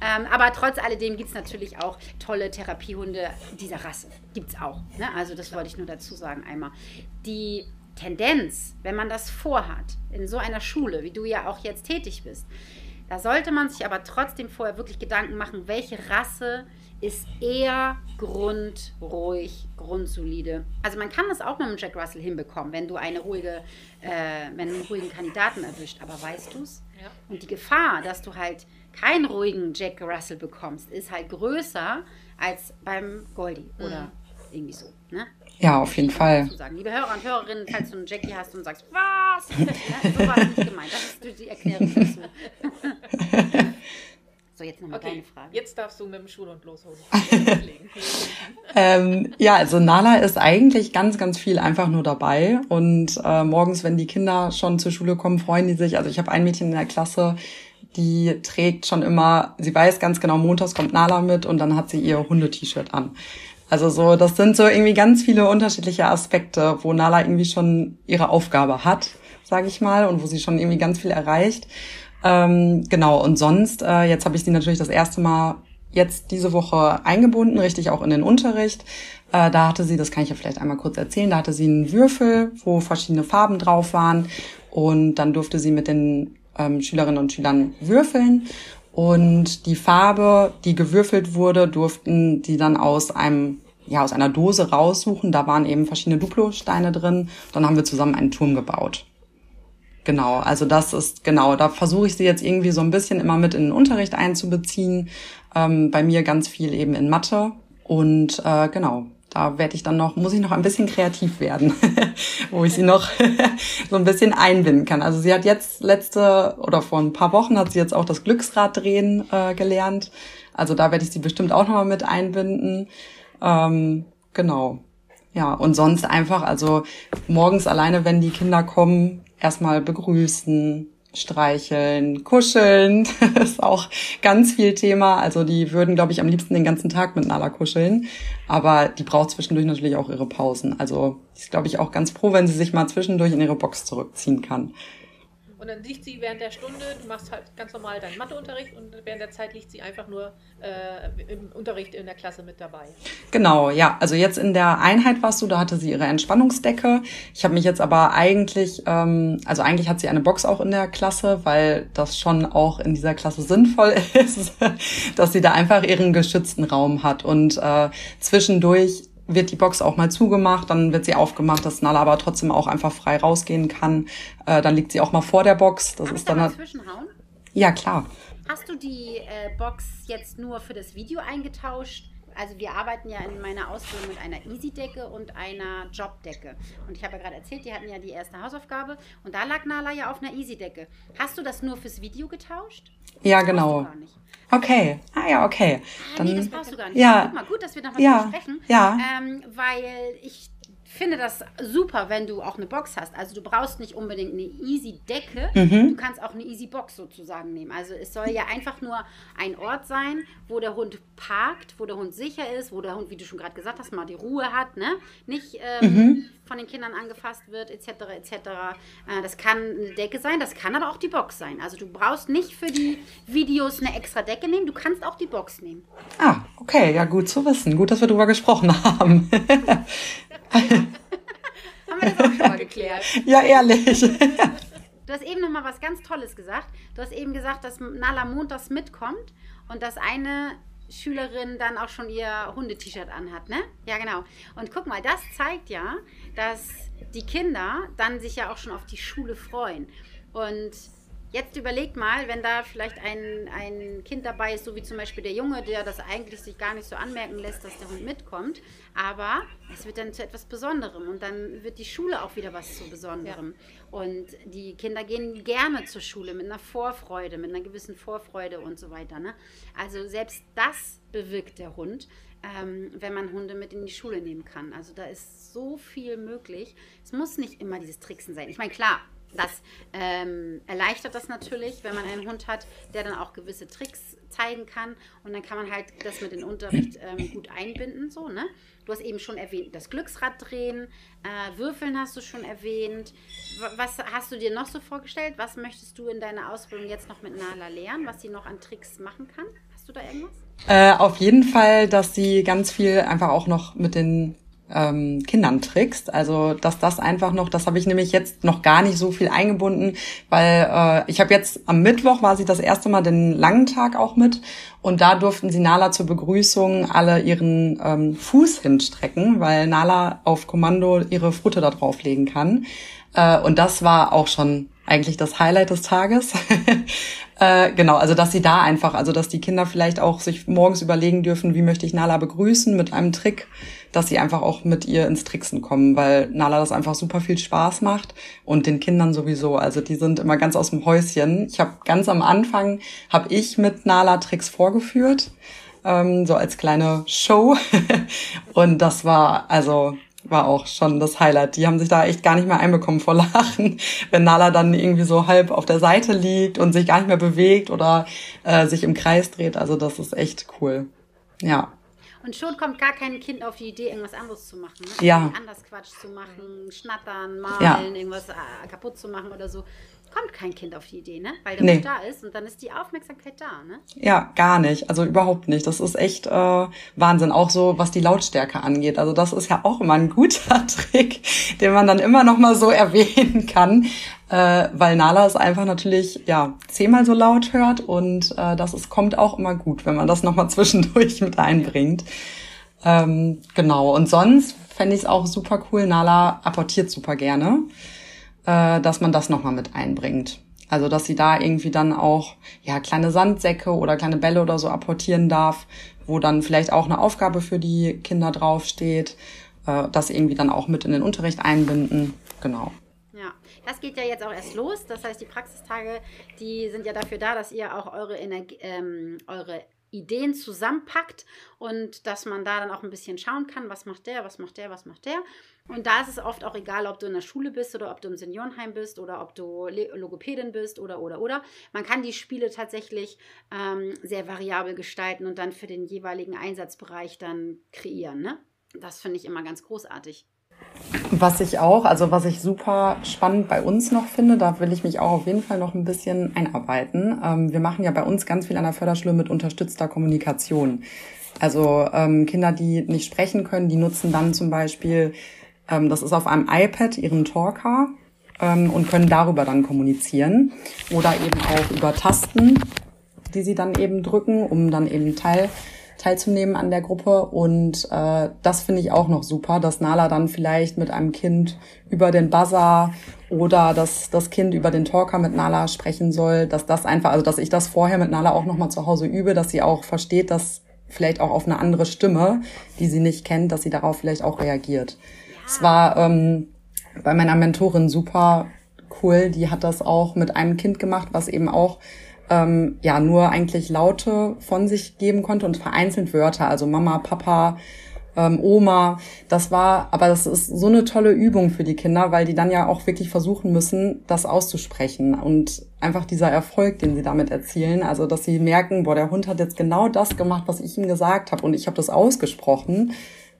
Ähm, aber trotz alledem gibt es natürlich auch tolle Therapiehunde dieser Rasse. Gibt es auch. Ne? Also das wollte ich nur dazu sagen einmal. Die Tendenz, wenn man das vorhat, in so einer Schule, wie du ja auch jetzt tätig bist, da sollte man sich aber trotzdem vorher wirklich Gedanken machen, welche Rasse ist eher grundruhig, grundsolide. Also man kann das auch mit einem Jack Russell hinbekommen, wenn du eine ruhige, äh, wenn du einen ruhigen Kandidaten erwischt. Aber weißt du es? Ja. Und die Gefahr, dass du halt keinen ruhigen Jack Russell bekommst, ist halt größer als beim Goldie mhm. oder irgendwie so. Ne? Ja, auf jeden Fall. Liebe Hörer und Hörerinnen, falls du einen Jackie hast und sagst, was? ja, so war es nicht gemeint. Das ist die Erklärung dazu. So, jetzt nochmal okay, deine Frage. Jetzt darfst du mit dem Schulhund losholen. ähm, ja, also Nala ist eigentlich ganz, ganz viel einfach nur dabei. Und äh, morgens, wenn die Kinder schon zur Schule kommen, freuen die sich. Also ich habe ein Mädchen in der Klasse, die trägt schon immer, sie weiß ganz genau, montags kommt Nala mit und dann hat sie ihr Hunde-T-Shirt an. Also so, das sind so irgendwie ganz viele unterschiedliche Aspekte, wo Nala irgendwie schon ihre Aufgabe hat, sage ich mal, und wo sie schon irgendwie ganz viel erreicht. Ähm, genau, und sonst, äh, jetzt habe ich sie natürlich das erste Mal jetzt diese Woche eingebunden, richtig auch in den Unterricht. Äh, da hatte sie, das kann ich ja vielleicht einmal kurz erzählen, da hatte sie einen Würfel, wo verschiedene Farben drauf waren. Und dann durfte sie mit den ähm, Schülerinnen und Schülern würfeln. Und die Farbe, die gewürfelt wurde, durften die dann aus einem ja, aus einer Dose raussuchen. Da waren eben verschiedene Duplo-Steine drin. Dann haben wir zusammen einen Turm gebaut. Genau, also das ist genau, da versuche ich sie jetzt irgendwie so ein bisschen immer mit in den Unterricht einzubeziehen. Ähm, bei mir ganz viel eben in Mathe. Und äh, genau, da werde ich dann noch, muss ich noch ein bisschen kreativ werden, wo ich sie noch so ein bisschen einbinden kann. Also sie hat jetzt letzte oder vor ein paar Wochen hat sie jetzt auch das Glücksrad drehen äh, gelernt. Also da werde ich sie bestimmt auch nochmal mit einbinden. Ähm, genau. Ja, und sonst einfach, also morgens alleine, wenn die Kinder kommen, erstmal begrüßen, streicheln, kuscheln. Das ist auch ganz viel Thema. Also die würden, glaube ich, am liebsten den ganzen Tag mit Nala kuscheln. Aber die braucht zwischendurch natürlich auch ihre Pausen. Also die ist, glaube ich, auch ganz froh, wenn sie sich mal zwischendurch in ihre Box zurückziehen kann. Und dann liegt sie während der Stunde, du machst halt ganz normal deinen Matheunterricht und während der Zeit liegt sie einfach nur äh, im Unterricht in der Klasse mit dabei. Genau, ja. Also jetzt in der Einheit warst du, da hatte sie ihre Entspannungsdecke. Ich habe mich jetzt aber eigentlich, ähm, also eigentlich hat sie eine Box auch in der Klasse, weil das schon auch in dieser Klasse sinnvoll ist, dass sie da einfach ihren geschützten Raum hat und äh, zwischendurch wird die Box auch mal zugemacht, dann wird sie aufgemacht, dass Nala aber trotzdem auch einfach frei rausgehen kann. Äh, dann liegt sie auch mal vor der Box. Das Kann ist ich da dann mal halt- zwischenhauen? ja klar. Hast du die äh, Box jetzt nur für das Video eingetauscht? Also wir arbeiten ja in meiner Ausbildung mit einer Easy-Decke und einer Jobdecke. Und ich habe ja gerade erzählt, die hatten ja die erste Hausaufgabe und da lag Nala ja auf einer Easy-Decke. Hast du das nur fürs Video getauscht? Ja, genau. Du gar nicht. Okay. Ah ja, okay. Ah, nee, das brauchst du gar nicht. Ja. Guck mal, gut, dass wir nochmal Ja, sprechen. ja. Ähm, weil ich finde das super, wenn du auch eine Box hast. Also du brauchst nicht unbedingt eine Easy-Decke. Mhm. Du kannst auch eine Easy-Box sozusagen nehmen. Also es soll ja einfach nur ein Ort sein, wo der Hund parkt, wo der Hund sicher ist, wo der Hund, wie du schon gerade gesagt hast, mal die Ruhe hat, ne? Nicht ähm, Mhm. Von den Kindern angefasst wird, etc. etc. Äh, das kann eine Decke sein, das kann aber auch die Box sein. Also du brauchst nicht für die Videos eine extra Decke nehmen, du kannst auch die Box nehmen. Ah, okay. Ja, gut zu wissen. Gut, dass wir drüber gesprochen haben. Haben wir das auch schon mal geklärt. ja, ehrlich. Du hast eben noch mal was ganz Tolles gesagt. Du hast eben gesagt, dass Nala montags mitkommt und dass eine Schülerin dann auch schon ihr Hunde-T-Shirt anhat, ne? Ja, genau. Und guck mal, das zeigt ja, dass die Kinder dann sich ja auch schon auf die Schule freuen. Und jetzt überlegt mal, wenn da vielleicht ein, ein Kind dabei ist, so wie zum Beispiel der Junge, der das eigentlich sich gar nicht so anmerken lässt, dass der Hund mitkommt, aber es wird dann zu etwas Besonderem und dann wird die Schule auch wieder was zu Besonderem. Und die Kinder gehen gerne zur Schule mit einer Vorfreude, mit einer gewissen Vorfreude und so weiter. Ne? Also selbst das bewirkt der Hund, ähm, wenn man Hunde mit in die Schule nehmen kann. Also da ist so viel möglich. Es muss nicht immer dieses Tricksen sein. Ich meine, klar, das ähm, erleichtert das natürlich, wenn man einen Hund hat, der dann auch gewisse Tricks zeigen kann. Und dann kann man halt das mit den Unterricht ähm, gut einbinden. So, ne? Du hast eben schon erwähnt, das Glücksrad drehen, äh, Würfeln hast du schon erwähnt. Was hast du dir noch so vorgestellt? Was möchtest du in deiner Ausbildung jetzt noch mit Nala lernen, was sie noch an Tricks machen kann? Hast du da irgendwas? Äh, auf jeden Fall, dass sie ganz viel einfach auch noch mit den ähm, Kindern trickst. Also dass das einfach noch, das habe ich nämlich jetzt noch gar nicht so viel eingebunden, weil äh, ich habe jetzt am Mittwoch war sie das erste Mal den langen Tag auch mit und da durften sie Nala zur Begrüßung alle ihren ähm, Fuß hinstrecken, weil Nala auf Kommando ihre Pfote da drauflegen kann. Äh, und das war auch schon eigentlich das Highlight des Tages. äh, genau, also dass sie da einfach, also dass die Kinder vielleicht auch sich morgens überlegen dürfen, wie möchte ich Nala begrüßen mit einem Trick, dass sie einfach auch mit ihr ins Tricksen kommen, weil Nala das einfach super viel Spaß macht und den Kindern sowieso. Also die sind immer ganz aus dem Häuschen. Ich habe ganz am Anfang habe ich mit Nala Tricks vorgeführt, ähm, so als kleine Show und das war also war auch schon das Highlight. Die haben sich da echt gar nicht mehr einbekommen vor Lachen, wenn Nala dann irgendwie so halb auf der Seite liegt und sich gar nicht mehr bewegt oder äh, sich im Kreis dreht. Also das ist echt cool. Ja. Und schon kommt gar kein Kind auf die Idee, irgendwas anderes zu machen. Ne? Ja. Anders Quatsch zu machen, schnattern, malen, Ja. irgendwas äh, kaputt zu machen oder so. Kommt kein Kind auf die Idee, ne? Weil der Nee. Da ist und dann ist die Aufmerksamkeit da, ne? Ja, gar nicht. Also überhaupt nicht. Das ist echt äh, Wahnsinn. Auch so, was die Lautstärke angeht. Also das ist ja auch immer ein guter Trick, den man dann immer noch mal so erwähnen kann. Äh, weil Nala es einfach natürlich ja zehnmal so laut hört und äh, das ist, kommt auch immer gut, wenn man das noch mal zwischendurch mit einbringt. Ähm, genau. Und sonst fände ich es auch super cool. Nala apportiert super gerne, äh, dass man das nochmal mit einbringt. Also, dass sie da irgendwie dann auch, ja, kleine Sandsäcke oder kleine Bälle oder so apportieren darf, wo dann vielleicht auch eine Aufgabe für die Kinder draufsteht, äh, das irgendwie dann auch mit in den Unterricht einbinden. Genau. Das geht ja jetzt auch erst los. Das heißt, die Praxistage, die sind ja dafür da, dass ihr auch eure, Energie, ähm, eure Ideen zusammenpackt und dass man da dann auch ein bisschen schauen kann, was macht der, was macht der, was macht der. Und da ist es oft auch egal, ob du in der Schule bist oder ob du im Seniorenheim bist oder ob du Logopädin bist oder, oder, oder. Man kann die Spiele tatsächlich ähm, sehr variabel gestalten und dann für den jeweiligen Einsatzbereich dann kreieren. Ne? Das finde ich immer ganz großartig. Was ich auch, also was ich super spannend bei uns noch finde, da will ich mich auch auf jeden Fall noch ein bisschen einarbeiten. Ähm, wir machen ja bei uns ganz viel an der Förderschule mit unterstützter Kommunikation. Also ähm, Kinder, die nicht sprechen können, die nutzen dann zum Beispiel, ähm, das ist auf einem iPad, ihren Talker ähm, und können darüber dann kommunizieren. Oder eben auch über Tasten, die sie dann eben drücken, um dann eben teil teilzunehmen an der Gruppe. Und äh, das finde ich auch noch super, dass Nala dann vielleicht mit einem Kind über den Buzzer oder dass das Kind über den Talker mit Nala sprechen soll, dass das einfach, also dass ich das vorher mit Nala auch nochmal zu Hause übe, dass sie auch versteht, dass vielleicht auch auf eine andere Stimme, die sie nicht kennt, dass sie darauf vielleicht auch reagiert. Es war ähm, bei meiner Mentorin super cool, die hat das auch mit einem Kind gemacht, was eben auch ähm, ja nur eigentlich Laute von sich geben konnte und vereinzelt Wörter, also Mama, Papa, ähm, Oma. Das war, aber das ist so eine tolle Übung für die Kinder, weil die dann ja auch wirklich versuchen müssen, das auszusprechen und einfach dieser Erfolg, den sie damit erzielen, also dass sie merken, boah, der Hund hat jetzt genau das gemacht, was ich ihm gesagt habe und ich habe das ausgesprochen.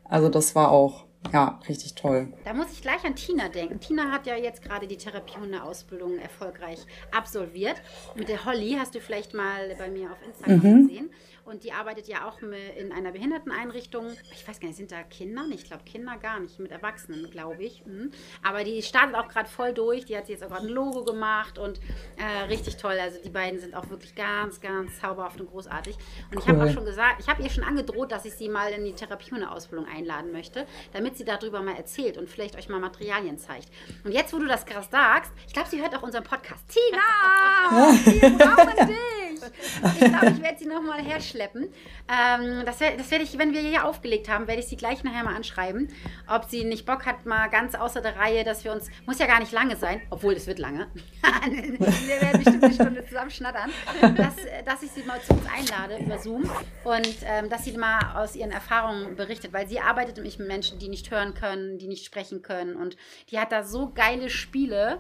Also das war auch ja richtig toll. Da muss ich gleich an Tina denken. Tina hat ja jetzt gerade die Therapiehunde-Ausbildung erfolgreich absolviert. Mit der Holly hast du vielleicht mal bei mir auf Instagram gesehen. Und die arbeitet ja auch in einer Behinderteneinrichtung. Ich weiß gar nicht, sind da Kinder? Ich glaube Kinder gar nicht, mit Erwachsenen, glaube ich. Mhm. Aber die startet auch gerade voll durch. Die hat jetzt auch gerade ein Logo gemacht und äh, richtig toll. Also die beiden sind auch wirklich ganz, ganz zauberhaft und großartig. Und ich habe Cool. auch schon gesagt, ich habe ihr schon angedroht, dass ich sie mal in die Therapiehunde-Ausbildung einladen möchte, damit sie darüber mal erzählt und vielleicht euch mal Materialien zeigt. Und jetzt, wo du das gerade sagst, ich glaube, sie hört auch unseren Podcast. Tina! Wir brauchen dich! Ich glaube, ich werde sie nochmal herschleppen. Ähm, das werde das werd ich, wenn wir hier aufgelegt haben, werde ich sie gleich nachher mal anschreiben, ob sie nicht Bock hat, mal ganz außer der Reihe, dass wir uns, muss ja gar nicht lange sein, obwohl es wird lange. wir werden bestimmt eine Stunde zusammen schnattern, dass, dass ich sie mal zu uns einlade über Zoom und ähm, dass sie mal aus ihren Erfahrungen berichtet, weil sie arbeitet nämlich mit Menschen, die nicht hören können, die nicht sprechen können und die hat da so geile Spiele.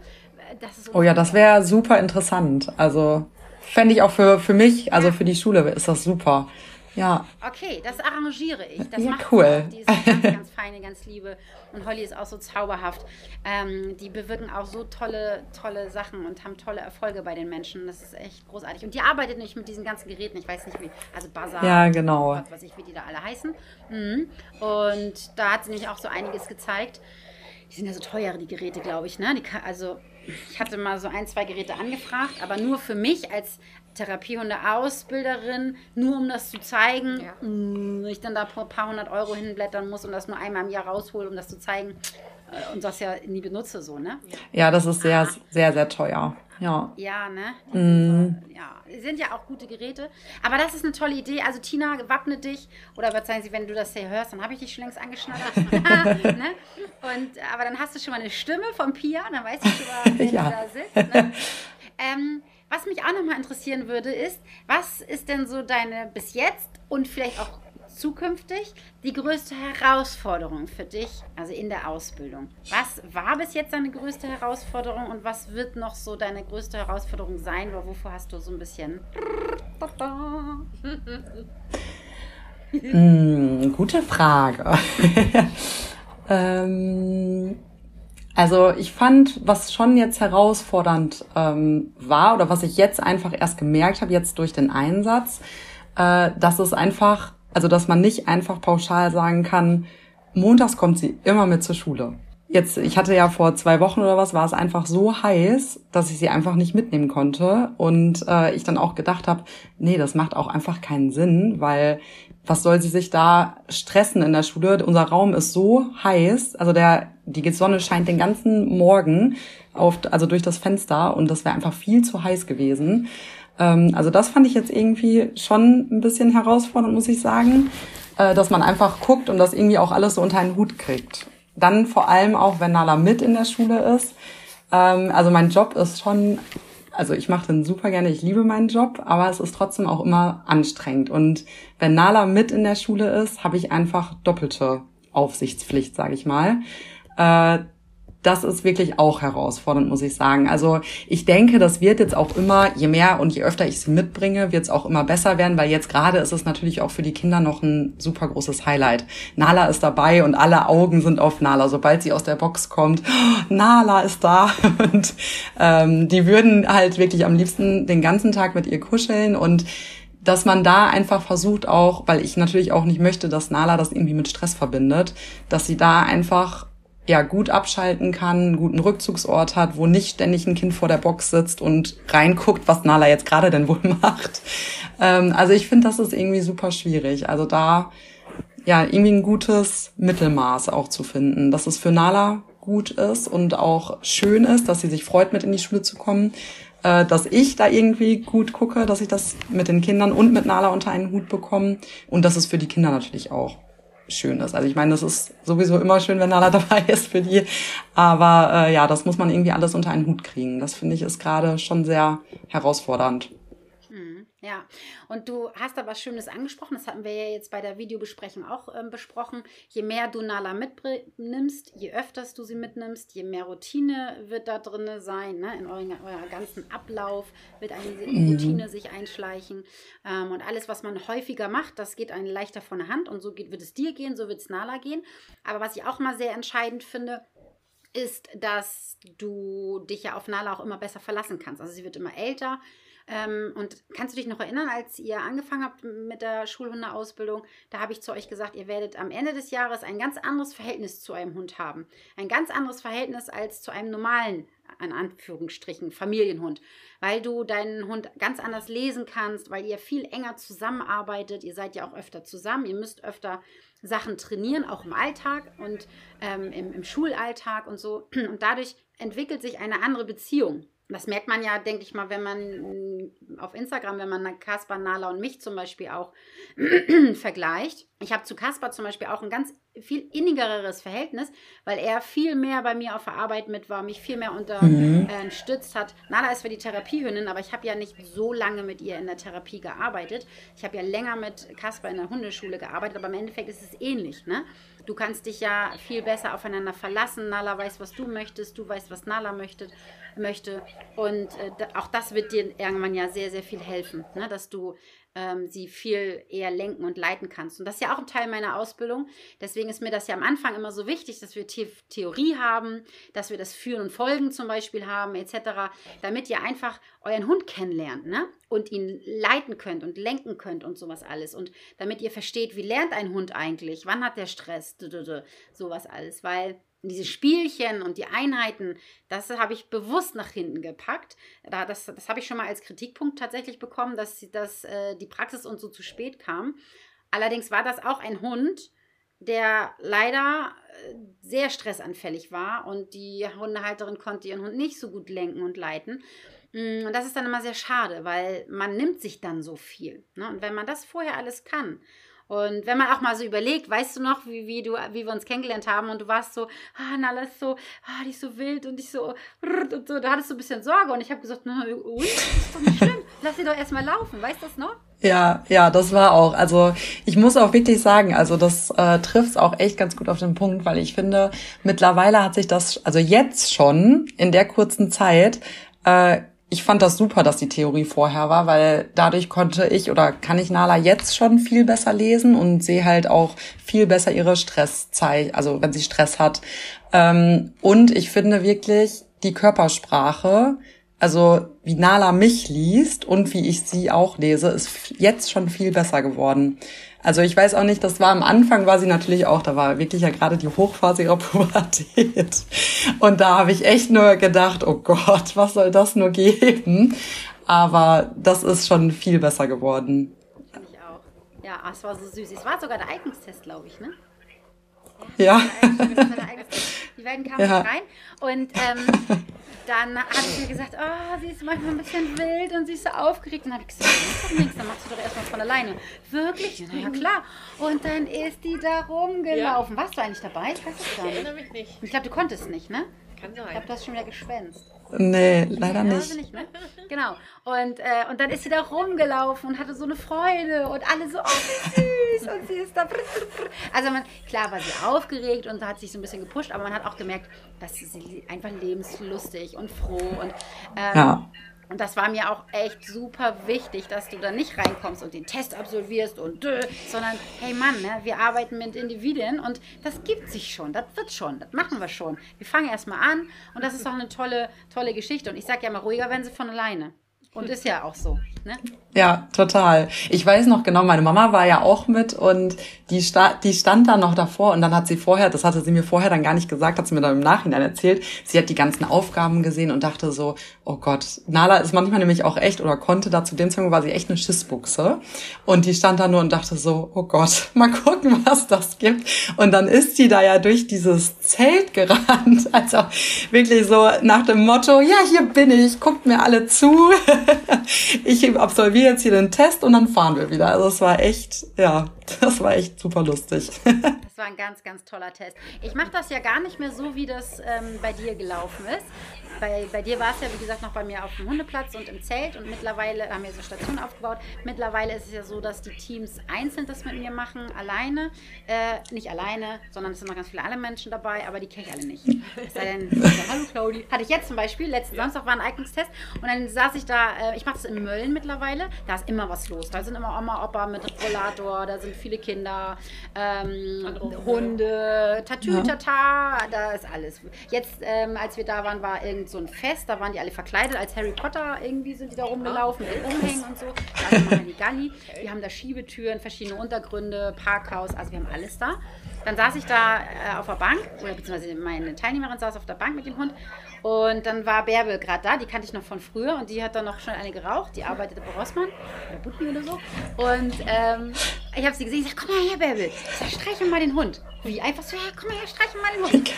äh, Das ist Oh ja, das wäre super interessant. Also fände ich auch für, für mich, also für die Schule ist das super. Ja, Okay, das arrangiere ich. Das Ja, macht cool. Die ist ganz, ganz feine, ganz liebe. Und Holly ist auch so zauberhaft. Ähm, die bewirken auch so tolle, tolle Sachen und haben tolle Erfolge bei den Menschen. Das ist echt großartig. Und die arbeitet nicht mit diesen ganzen Geräten. Ich weiß nicht wie. Also Buzzer. Ja, genau. Was weiß ich, wie die da alle heißen. Mhm. Und da hat sie nämlich auch so einiges gezeigt. Die sind ja so teuer, die Geräte, glaube ich. Ne? Die also ich hatte mal so ein, zwei Geräte angefragt, aber nur für mich als Therapiehunde-Ausbilderin, nur um das zu zeigen, Ja. mh, ich dann da ein paar hundert Euro hinblättern muss und das nur einmal im Jahr raushole, um das zu zeigen und das ja nie benutze, so, ne? ja, das ist sehr, sehr, sehr teuer. Ja. Ja, ne? Sind so, ja, sind ja auch gute Geräte. Aber das ist eine tolle Idee. Also Tina, wappne dich. Oder verzeihen Sie, wenn du das hier hörst, dann habe ich dich schon längst angeschnattert. ne? Und, aber dann hast du schon mal eine Stimme von Pia. Dann weißt du schon mal, wer Ja. da sitzt. Ne? ähm, was mich auch nochmal interessieren würde, ist, was ist denn so deine bis jetzt und vielleicht auch zukünftig die größte Herausforderung für dich, also in der Ausbildung? Was war bis jetzt deine größte Herausforderung und was wird noch so deine größte Herausforderung sein? Oder wovor hast du so ein bisschen. hm, gute Frage. ähm, also ich fand, was schon jetzt herausfordernd ähm, war oder was ich jetzt einfach erst gemerkt habe, jetzt durch den Einsatz, äh, dass es einfach, also dass man nicht einfach pauschal sagen kann, montags kommt sie immer mit zur Schule. Jetzt, ich hatte ja vor zwei Wochen oder was, war es einfach so heiß, dass ich sie einfach nicht mitnehmen konnte. Und äh, ich dann auch gedacht habe, nee, das macht auch einfach keinen Sinn, weil was soll sie sich da stressen in der Schule? Unser Raum ist so heiß, also der, die Sonne scheint den ganzen Morgen auf, also durch das Fenster und das wäre einfach viel zu heiß gewesen. Ähm, also das fand ich jetzt irgendwie schon ein bisschen herausfordernd, muss ich sagen, äh, dass man einfach guckt und das irgendwie auch alles so unter einen Hut kriegt. Dann vor allem auch, wenn Nala mit in der Schule ist. Ähm, also mein Job ist schon, also ich mache den super gerne, ich liebe meinen Job, aber es ist trotzdem auch immer anstrengend. Und wenn Nala mit in der Schule ist, habe ich einfach doppelte Aufsichtspflicht, sage ich mal. Äh, das ist wirklich auch herausfordernd, muss ich sagen. Also ich denke, das wird jetzt auch immer, je mehr und je öfter ich sie mitbringe, wird es auch immer besser werden, weil jetzt gerade ist es natürlich auch für die Kinder noch ein super großes Highlight. Nala ist dabei und alle Augen sind auf Nala. Sobald sie aus der Box kommt, oh, Nala ist da. Und ähm, die würden halt wirklich am liebsten den ganzen Tag mit ihr kuscheln und dass man da einfach versucht auch, weil ich natürlich auch nicht möchte, dass Nala das irgendwie mit Stress verbindet, dass sie da einfach ja gut abschalten kann, einen guten Rückzugsort hat, wo nicht ständig ein Kind vor der Box sitzt und reinguckt, was Nala jetzt gerade denn wohl macht. Ähm, also ich finde, das ist irgendwie super schwierig. Also da ja irgendwie ein gutes Mittelmaß auch zu finden, dass es für Nala gut ist und auch schön ist, dass sie sich freut, mit in die Schule zu kommen, äh, dass ich da irgendwie gut gucke, dass ich das mit den Kindern und mit Nala unter einen Hut bekomme und das ist für die Kinder natürlich auch schön ist. Also ich meine, das ist sowieso immer schön, wenn Nala dabei ist für die. Aber äh, ja, das muss man irgendwie alles unter einen Hut kriegen. Das finde ich ist gerade schon sehr herausfordernd. Ja, und du hast da was Schönes angesprochen, das hatten wir ja jetzt bei der Videobesprechung auch ähm, besprochen. Je mehr du Nala mitnimmst, je öfters du sie mitnimmst, je mehr Routine wird da drin sein. Ne? In eurem, eurer ganzen Ablauf wird eine mhm. Routine sich einschleichen. Ähm, und alles, was man häufiger macht, das geht einem leichter von der Hand. Und so geht, wird es dir gehen, so wird es Nala gehen. Aber was ich auch mal sehr entscheidend finde, ist, dass du dich ja auf Nala auch immer besser verlassen kannst. Also sie wird immer älter ähm, und kannst du dich noch erinnern, als ihr angefangen habt mit der Schulhundeausbildung, da habe ich zu euch gesagt, ihr werdet am Ende des Jahres ein ganz anderes Verhältnis zu eurem Hund haben. Ein ganz anderes Verhältnis als zu einem normalen, an Anführungsstrichen, Familienhund. Weil du deinen Hund ganz anders lesen kannst, weil ihr viel enger zusammenarbeitet. Ihr seid ja auch öfter zusammen. Ihr müsst öfter Sachen trainieren, auch im Alltag und ähm, im, im Schulalltag und so. Und dadurch entwickelt sich eine andere Beziehung das merkt man ja, denke ich mal, wenn man mm, auf Instagram, wenn man Kaspar, Nala und mich zum Beispiel auch vergleicht. Ich habe zu Kaspar zum Beispiel auch ein ganz viel innigeres Verhältnis, weil er viel mehr bei mir auf der Arbeit mit war, mich viel mehr unterstützt mhm. äh, hat. Nala ist für die Therapiehündin, aber ich habe ja nicht so lange mit ihr in der Therapie gearbeitet. Ich habe ja länger mit Kaspar in der Hundeschule gearbeitet, aber im Endeffekt ist es ähnlich. Ne? Du kannst dich ja viel besser aufeinander verlassen. Nala weiß, was du möchtest, du weißt, was Nala möchte möchte. Und äh, auch das wird dir irgendwann ja sehr, sehr viel helfen, ne? dass du ähm, sie viel eher lenken und leiten kannst. Und das ist ja auch ein Teil meiner Ausbildung. Deswegen ist mir das ja am Anfang immer so wichtig, dass wir The Theorie haben, dass wir das Führen und Folgen zum Beispiel haben, etc., damit ihr einfach euren Hund kennenlernt ne? und ihn leiten könnt und lenken könnt und sowas alles. Und damit ihr versteht, wie lernt ein Hund eigentlich, wann hat der Stress, sowas alles. Weil diese Spielchen und die Einheiten, das habe ich bewusst nach hinten gepackt. Das, das habe ich schon mal als Kritikpunkt tatsächlich bekommen, dass, dass äh, die Praxis uns so zu spät kam. Allerdings war das auch ein Hund, der leider äh, sehr stressanfällig war und die Hundehalterin konnte ihren Hund nicht so gut lenken und leiten. Mm, und das ist dann immer sehr schade, weil man nimmt sich dann so viel. Ne? Und wenn man das vorher alles kann und wenn man auch mal so überlegt, weißt du noch, wie, wie, du, wie wir uns kennengelernt haben und du warst so, ah, Nala ist so, ah, die ist so wild und ich so, und so, da hattest du ein bisschen Sorge und ich habe gesagt, na, und, ist doch nicht schlimm, lass sie doch erstmal laufen, weißt du das noch? Ja, ja, das war auch. Also ich muss auch wirklich sagen, also das äh, trifft auch echt ganz gut auf den Punkt, weil ich finde, mittlerweile hat sich das, also jetzt schon in der kurzen Zeit, äh, ich fand das super, dass die Theorie vorher war, weil dadurch konnte ich oder kann ich Nala jetzt schon viel besser lesen und sehe halt auch viel besser ihre Stresszeit, also wenn sie Stress hat. Ähm, und ich finde wirklich die Körpersprache, also wie Nala mich liest und wie ich sie auch lese, ist jetzt schon viel besser geworden. Also ich weiß auch nicht, das war am Anfang war sie natürlich auch, da war wirklich ja gerade die Hochphase ihrer Pubertät. Und da habe ich echt nur gedacht, oh Gott, was soll das nur geben? Aber das ist schon viel besser geworden. Finde ich auch. Ja, es war so süß. Es war sogar der Eignungstest, glaube ich, ne? Ja. Die beiden kamen ja. rein und ähm, dann hat sie mir gesagt, oh, sie ist manchmal ein bisschen wild und sie ist so aufgeregt. Und dann habe ich gesagt, mach doch nichts, dann machst du doch erstmal von alleine. Wirklich? Na ja, klar. Und dann ist die da rumgelaufen. Ja. Warst du eigentlich dabei? Ich weiß es gar nicht. Ich erinnere mich nicht. Ich glaube, du konntest nicht, ne? Kann sein. Ich glaube, du hast schon wieder geschwänzt. Nee, leider nicht. nicht ne? Genau. Und, äh, und dann ist sie da rumgelaufen und hatte so eine Freude und alle so, oh, süß. Und sie ist da. Also man, klar war sie aufgeregt und hat sich so ein bisschen gepusht, aber man hat auch gemerkt, dass sie einfach lebenslustig und froh und ähm, ja. Und das war mir auch echt super wichtig, dass du da nicht reinkommst und den Test absolvierst und dö, sondern hey Mann, ne, wir arbeiten mit Individuen und das gibt sich schon, das wird schon, das machen wir schon. Wir fangen erstmal an und das ist auch eine tolle, tolle Geschichte. Und ich sage ja mal, ruhiger werden sie von alleine. Und ist ja auch so. Ne? Ja, total. Ich weiß noch genau, meine Mama war ja auch mit und die, sta die stand da noch davor und dann hat sie vorher, das hatte sie mir vorher dann gar nicht gesagt, hat sie mir dann im Nachhinein erzählt, sie hat die ganzen Aufgaben gesehen und dachte so, oh Gott, Nala ist manchmal nämlich auch echt oder konnte da zu dem Zeitpunkt war sie echt eine Schissbuchse. Und die stand da nur und dachte so, oh Gott, mal gucken, was das gibt. Und dann ist sie da ja durch dieses Zelt gerannt, also wirklich so nach dem Motto, ja, hier bin ich, guckt mir alle zu, ich absolviere jetzt hier den Test und dann fahren wir wieder. Also es war echt, ja, das war echt super lustig. Das war ein ganz, ganz toller Test. Ich mache das ja gar nicht mehr so, wie das ähm, bei dir gelaufen ist. Bei, bei dir war es ja, wie gesagt, noch bei mir auf dem Hundeplatz und im Zelt und mittlerweile haben wir so Stationen aufgebaut. Mittlerweile ist es ja so, dass die Teams einzeln das mit mir machen, alleine. Äh, nicht alleine, sondern es sind noch ganz viele andere Menschen dabei, aber die kenne ich alle nicht. Es sei denn, hallo Claudi. Hatte ich jetzt zum Beispiel, letzten ja. Samstag war ein Eignungstest und dann saß ich da, äh, ich mache das in Mölln mittlerweile, da ist immer was los. Da sind immer Oma, Opa mit Rollator, da sind viele Kinder, ähm, Hunde, Tatütata, ja. da ist alles. Jetzt, ähm, als wir da waren, war irgend so ein Fest, da waren die alle verkleidet als Harry Potter, irgendwie sind die da rumgelaufen mit Umhängen und so. Die Galli, die haben da Schiebetüren, verschiedene Untergründe, Parkhaus, also wir haben alles da. Dann saß ich da äh, auf der Bank, oder beziehungsweise meine Teilnehmerin saß auf der Bank mit dem Hund und dann war Bärbel gerade da, die kannte ich noch von früher und die hat dann noch schon eine geraucht, die arbeitete bei Rossmann oder Butni oder so. Und ähm, ich habe sie gesehen, ich sag, komm mal her, Bärbel, ich sag, streichel mal den Hund. Wie einfach so, ja, komm mal her, streichel mal den Hund.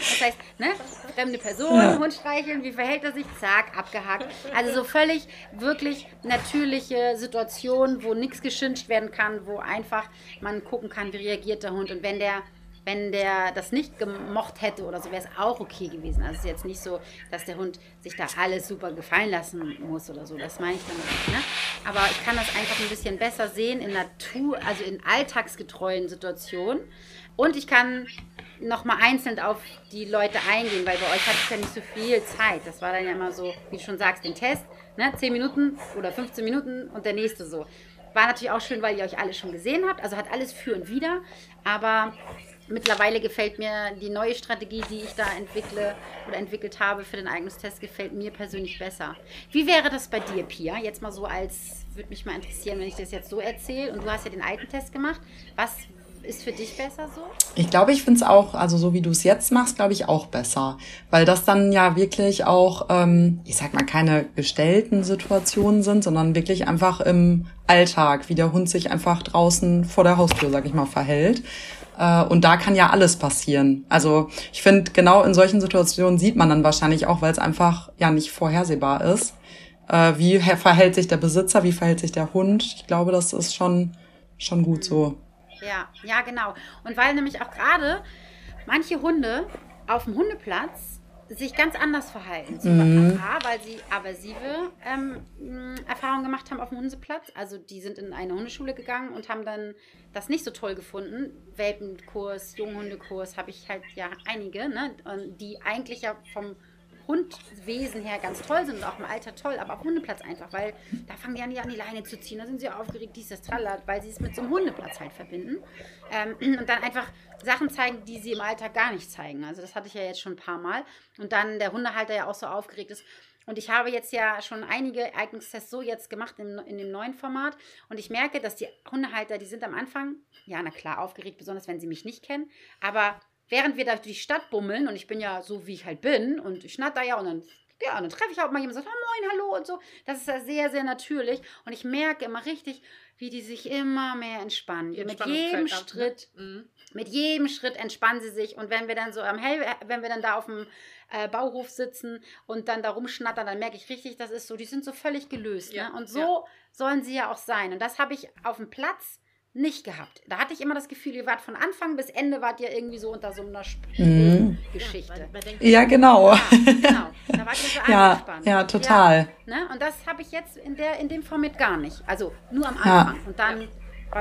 Das heißt, ne, fremde Person, ja. Hund streicheln, wie verhält er sich? Zack, abgehakt. Also so völlig, wirklich natürliche Situation, wo nichts geschinscht werden kann, wo einfach man gucken kann, wie reagiert der Hund. Und wenn der wenn der das nicht gemocht hätte oder so, wäre es auch okay gewesen. Also es ist jetzt nicht so, dass der Hund sich da alles super gefallen lassen muss oder so. Das meine ich damit nicht. Ne? Aber ich kann das einfach ein bisschen besser sehen in Natur, also in alltagsgetreuen Situationen. Und ich kann nochmal einzeln auf die Leute eingehen, weil bei euch hatte ich ja nicht so viel Zeit. Das war dann ja immer so, wie du schon sagst, den Test, ne? 10 Minuten oder 15 Minuten und der nächste so. War natürlich auch schön, weil ihr euch alle schon gesehen habt. Also hat alles für und wieder. Aber mittlerweile gefällt mir die neue Strategie, die ich da entwickle oder entwickelt habe für den Eignungstest, gefällt mir persönlich besser. Wie wäre das bei dir, Pia? Jetzt mal so als, würde mich mal interessieren, wenn ich das jetzt so erzähle. Und du hast ja den alten Test gemacht. Was ist für dich besser so? Ich glaube, ich finde es auch, also so wie du es jetzt machst, glaube ich auch besser. Weil das dann ja wirklich auch, ähm, ich sag mal, keine gestellten Situationen sind, sondern wirklich einfach im Alltag, wie der Hund sich einfach draußen vor der Haustür, sag ich mal, verhält. Äh, und da kann ja alles passieren. Also ich finde, genau in solchen Situationen sieht man dann wahrscheinlich auch, weil es einfach ja nicht vorhersehbar ist. Äh, wie verhält sich der Besitzer, wie verhält sich der Hund? Ich glaube, das ist schon, schon gut so. Ja, ja, genau. Und weil nämlich auch gerade manche Hunde auf dem Hundeplatz sich ganz anders verhalten zu mhm. Papa, weil sie aversive ähm, Erfahrungen gemacht haben auf dem Hundeplatz. Also die sind in eine Hundeschule gegangen und haben dann das nicht so toll gefunden. Welpenkurs, Junghundekurs habe ich halt ja einige, ne? die eigentlich ja vom Hundwesen her ganz toll sind und auch im Alter toll, aber auf Hundeplatz einfach, weil da fangen die an, die an die Leine zu ziehen, da sind sie aufgeregt, dies, das, tralala, weil sie es mit so einem Hundeplatz halt verbinden. Ähm, und dann einfach Sachen zeigen, die sie im Alltag gar nicht zeigen. Also das hatte ich ja jetzt schon ein paar Mal. Und dann der Hundehalter ja auch so aufgeregt ist. Und ich habe jetzt ja schon einige Eignungstests so jetzt gemacht in, in dem neuen Format. Und ich merke, dass die Hundehalter, die sind am Anfang, ja, na klar, aufgeregt, besonders wenn sie mich nicht kennen. Aber während wir da durch die Stadt bummeln, und ich bin ja so, wie ich halt bin, und ich schnatter ja, und dann ja, und dann treffe ich auch mal jemanden und sage, oh, moin, hallo und so. Das ist ja sehr, sehr natürlich. Und ich merke immer richtig, wie die sich immer mehr entspannen. Mit jedem Schritt, ab, ne? Mhm. mit jedem Schritt entspannen sie sich. Und wenn wir dann so am Hell, wenn wir dann da auf dem äh, Bauhof sitzen und dann da rumschnattern, dann merke ich richtig, das ist so, die sind so völlig gelöst. Ja, ne? Und so ja. sollen sie ja auch sein. Und das habe ich auf dem Platz nicht gehabt. Da hatte ich immer das Gefühl, ihr wart von Anfang bis Ende wart ihr irgendwie so unter so einer mhm. Geschichte. Ja, genau. Ja, genau. Da wart ihr so ja, angespannt. Ja, total. Ja, ne? Und das habe ich jetzt in, der, in dem Format gar nicht. Also nur am Anfang. Ja. Und dann,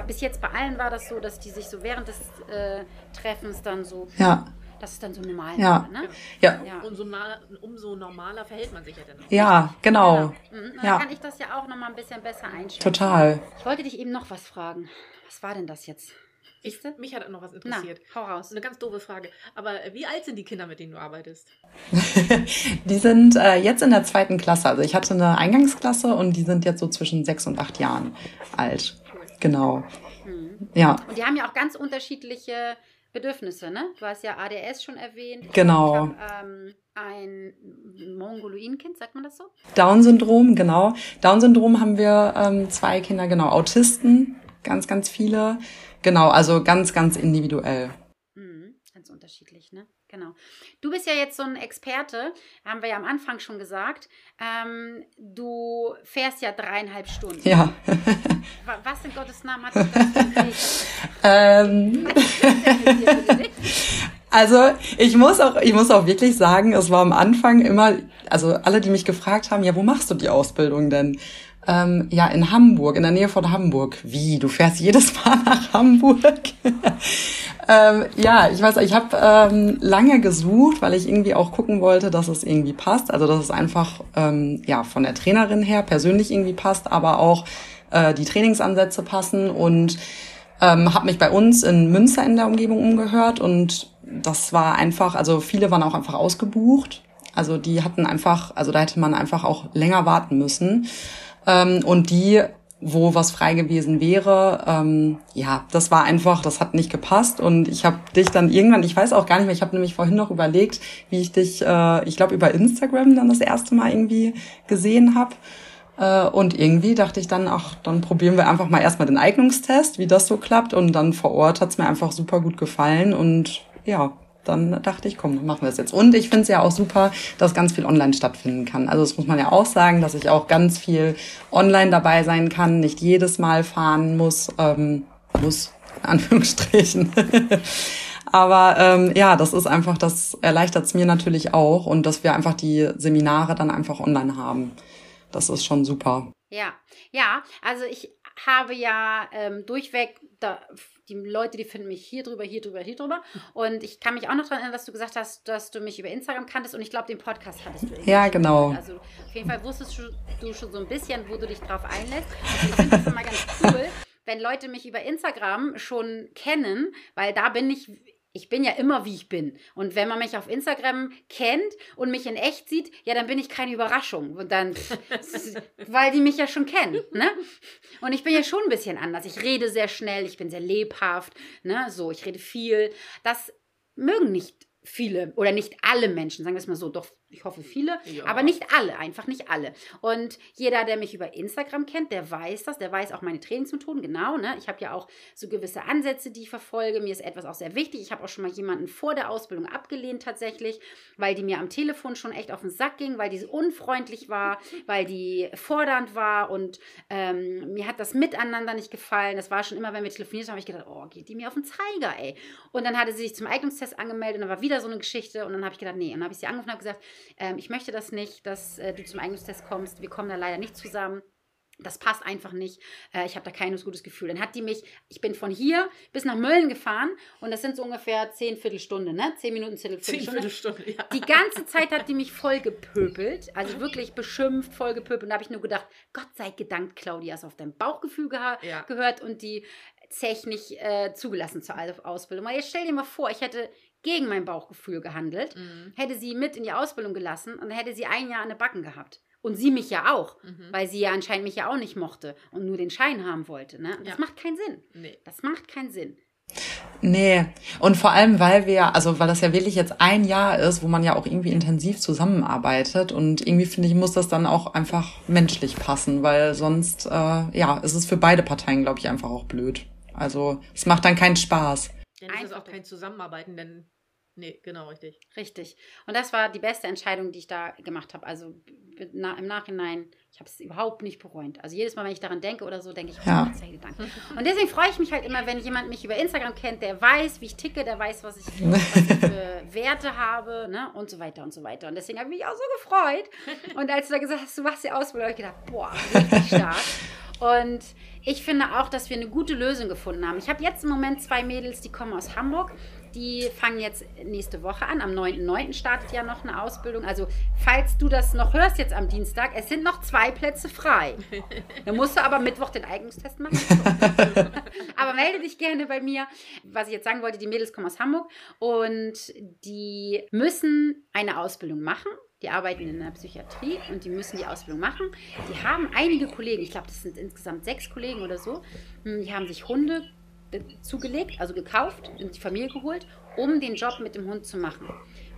bis jetzt bei allen war das so, dass die sich so während des äh, Treffens dann so ja. Das ist dann so normal. Ja. Ne? ja. ja. Umso, umso, normaler verhält man sich ja dann auch. Ja, genau. genau. Mhm. Dann ja. kann ich das ja auch nochmal ein bisschen besser einschätzen. Total. Ich wollte dich eben noch was fragen. Was war denn das jetzt? Ich, mich hat noch was interessiert. Na, hau raus. Eine ganz doofe Frage. Aber wie alt sind die Kinder, mit denen du arbeitest? die sind äh, jetzt in der zweiten Klasse. Also ich hatte eine Eingangsklasse und die sind jetzt so zwischen sechs und acht Jahren alt. Cool. Genau. Mhm. Ja. Und die haben ja auch ganz unterschiedliche Bedürfnisse, ne? Du hast ja ADS schon erwähnt. Genau. Ich hab, ähm, ein Mongoloidkind, sagt man das so? Down-Syndrom, genau. Down-Syndrom haben wir ähm, zwei Kinder, genau. Autisten, ganz, ganz viele. Genau, also ganz, ganz individuell. Mhm, ganz unterschiedlich, ne? Genau. Du bist ja jetzt so ein Experte, haben wir ja am Anfang schon gesagt. Ähm, du fährst ja dreieinhalb Stunden. Ja. Was in Gottes Namen hat das ähm. Also ich muss auch, ich muss auch wirklich sagen, es war am Anfang immer, also alle, die mich gefragt haben, ja, wo machst du die Ausbildung denn? Ähm, ja, in Hamburg, in der Nähe von Hamburg. Wie? Du fährst jedes Mal nach Hamburg? ähm, ja, ich weiß, ich habe ähm, lange gesucht, weil ich irgendwie auch gucken wollte, dass es irgendwie passt. Also dass es einfach ähm, ja von der Trainerin her persönlich irgendwie passt, aber auch äh, die Trainingsansätze passen und ähm, habe mich bei uns in Münster in der Umgebung umgehört und das war einfach, also viele waren auch einfach ausgebucht. Also die hatten einfach, also da hätte man einfach auch länger warten müssen. Ähm, und die, wo was frei gewesen wäre, ähm, ja, das war einfach, das hat nicht gepasst. Und ich habe dich dann irgendwann, ich weiß auch gar nicht mehr, ich habe nämlich vorhin noch überlegt, wie ich dich, äh, ich glaube, über Instagram dann das erste Mal irgendwie gesehen habe. Äh, und irgendwie dachte ich dann, ach, dann probieren wir einfach mal erstmal den Eignungstest, wie das so klappt. Und dann vor Ort hat's mir einfach super gut gefallen. Und ja, dann dachte ich, komm, machen wir es jetzt. Und ich finde es ja auch super, dass ganz viel online stattfinden kann. Also das muss man ja auch sagen, dass ich auch ganz viel online dabei sein kann, nicht jedes Mal fahren muss, ähm, muss, in Anführungsstrichen. Aber ähm, ja, das ist einfach, das erleichtert es mir natürlich auch und dass wir einfach die Seminare dann einfach online haben. Das ist schon super. Ja, ja, also ich habe ja ähm, durchweg da, die Leute, die finden mich hier drüber, hier drüber, hier drüber. Und ich kann mich auch noch daran erinnern, dass du gesagt hast, dass du mich über Instagram kanntest und ich glaube, den Podcast hattest du. Ja, genau. Also auf jeden Fall wusstest du schon so ein bisschen, wo du dich drauf einlässt. Und ich finde das immer ganz cool, wenn Leute mich über Instagram schon kennen, weil da bin ich ich bin ja immer wie ich bin. Und wenn man mich auf Instagram kennt und mich in echt sieht, ja, dann bin ich keine Überraschung. Und dann, weil die mich ja schon kennen, ne? Und ich bin ja schon ein bisschen anders. Ich rede sehr schnell, ich bin sehr lebhaft, ne? So, ich rede viel. Das mögen nicht viele oder nicht alle Menschen, sagen wir es mal so, doch ich hoffe viele, ja. aber nicht alle, einfach nicht alle. Und jeder, der mich über Instagram kennt, der weiß das, der weiß auch meine Trainingsmethoden, genau. Ne? Ich habe ja auch so gewisse Ansätze, die ich verfolge. Mir ist etwas auch sehr wichtig. Ich habe auch schon mal jemanden vor der Ausbildung abgelehnt tatsächlich, weil die mir am Telefon schon echt auf den Sack ging, weil die unfreundlich war, weil die fordernd war und ähm, mir hat das Miteinander nicht gefallen. Das war schon immer, wenn wir telefoniert haben, habe ich gedacht, oh, geht die mir auf den Zeiger, ey. Und dann hatte sie sich zum Eignungstest angemeldet und dann war wieder so eine Geschichte und dann habe ich gedacht, nee. Und dann habe ich sie angerufen und habe gesagt, ähm, ich möchte das nicht, dass äh, du zum Eignungstest kommst. Wir kommen da leider nicht zusammen. das passt einfach nicht. Äh, ich habe da kein gutes Gefühl. Dann hat die mich, ich bin von hier bis nach Mölln gefahren und das sind so ungefähr zehn Viertelstunde, ne? Zehn Minuten, Viertelstunde. Zehn Viertelstunde, ja. Die ganze Zeit hat die mich voll gepöbelt, also wirklich beschimpft, voll gepöbelt. Und da habe ich nur gedacht, Gott sei gedankt, Claudia, hast auf dein Bauchgefühl ge ja. gehört und die Zech nicht äh, zugelassen zur Ausbildung. Weil jetzt stell dir mal vor, ich hätte gegen mein Bauchgefühl gehandelt, mhm. hätte sie mit in die Ausbildung gelassen und dann hätte sie ein Jahr an den Backen gehabt. Und sie mich ja auch, mhm. weil sie ja anscheinend mich ja auch nicht mochte und nur den Schein haben wollte. Ne? Das ja. macht keinen Sinn. Nee. Das macht keinen Sinn. Nee, und vor allem, weil wir, also weil das ja wirklich jetzt ein Jahr ist, wo man ja auch irgendwie intensiv zusammenarbeitet und irgendwie finde ich, muss das dann auch einfach menschlich passen, weil sonst, äh, ja, ist es für beide Parteien, glaube ich, einfach auch blöd. Also es macht dann keinen Spaß. Dann ist es auch kein Zusammenarbeiten, denn Nee, genau, richtig. Richtig. Und das war die beste Entscheidung, die ich da gemacht habe. Also na, im Nachhinein, ich habe es überhaupt nicht bereut. Also jedes Mal, wenn ich daran denke oder so, denke ich, ja. oh, Gedanken. Und deswegen freue ich mich halt immer, wenn jemand mich über Instagram kennt, der weiß, wie ich ticke, der weiß, was ich, was ich für Werte habe ne? und so weiter und so weiter. Und deswegen habe ich mich auch so gefreut. Und als du da gesagt hast, du machst die Ausbildung, habe ich gedacht, boah, richtig stark. Und ich finde auch, dass wir eine gute Lösung gefunden haben. Ich habe jetzt im Moment zwei Mädels, die kommen aus Hamburg. Die fangen jetzt nächste Woche an. Am 9.9. startet ja noch eine Ausbildung. Also, falls du das noch hörst jetzt am Dienstag, es sind noch zwei Plätze frei. Dann musst du aber Mittwoch den Eignungstest machen. aber melde dich gerne bei mir. Was ich jetzt sagen wollte, die Mädels kommen aus Hamburg und die müssen eine Ausbildung machen die arbeiten in der Psychiatrie und die müssen die Ausbildung machen. Die haben einige Kollegen, ich glaube, das sind insgesamt sechs Kollegen oder so, hm, die haben sich Hunde zugelegt, also gekauft, in die Familie geholt, um den Job mit dem Hund zu machen.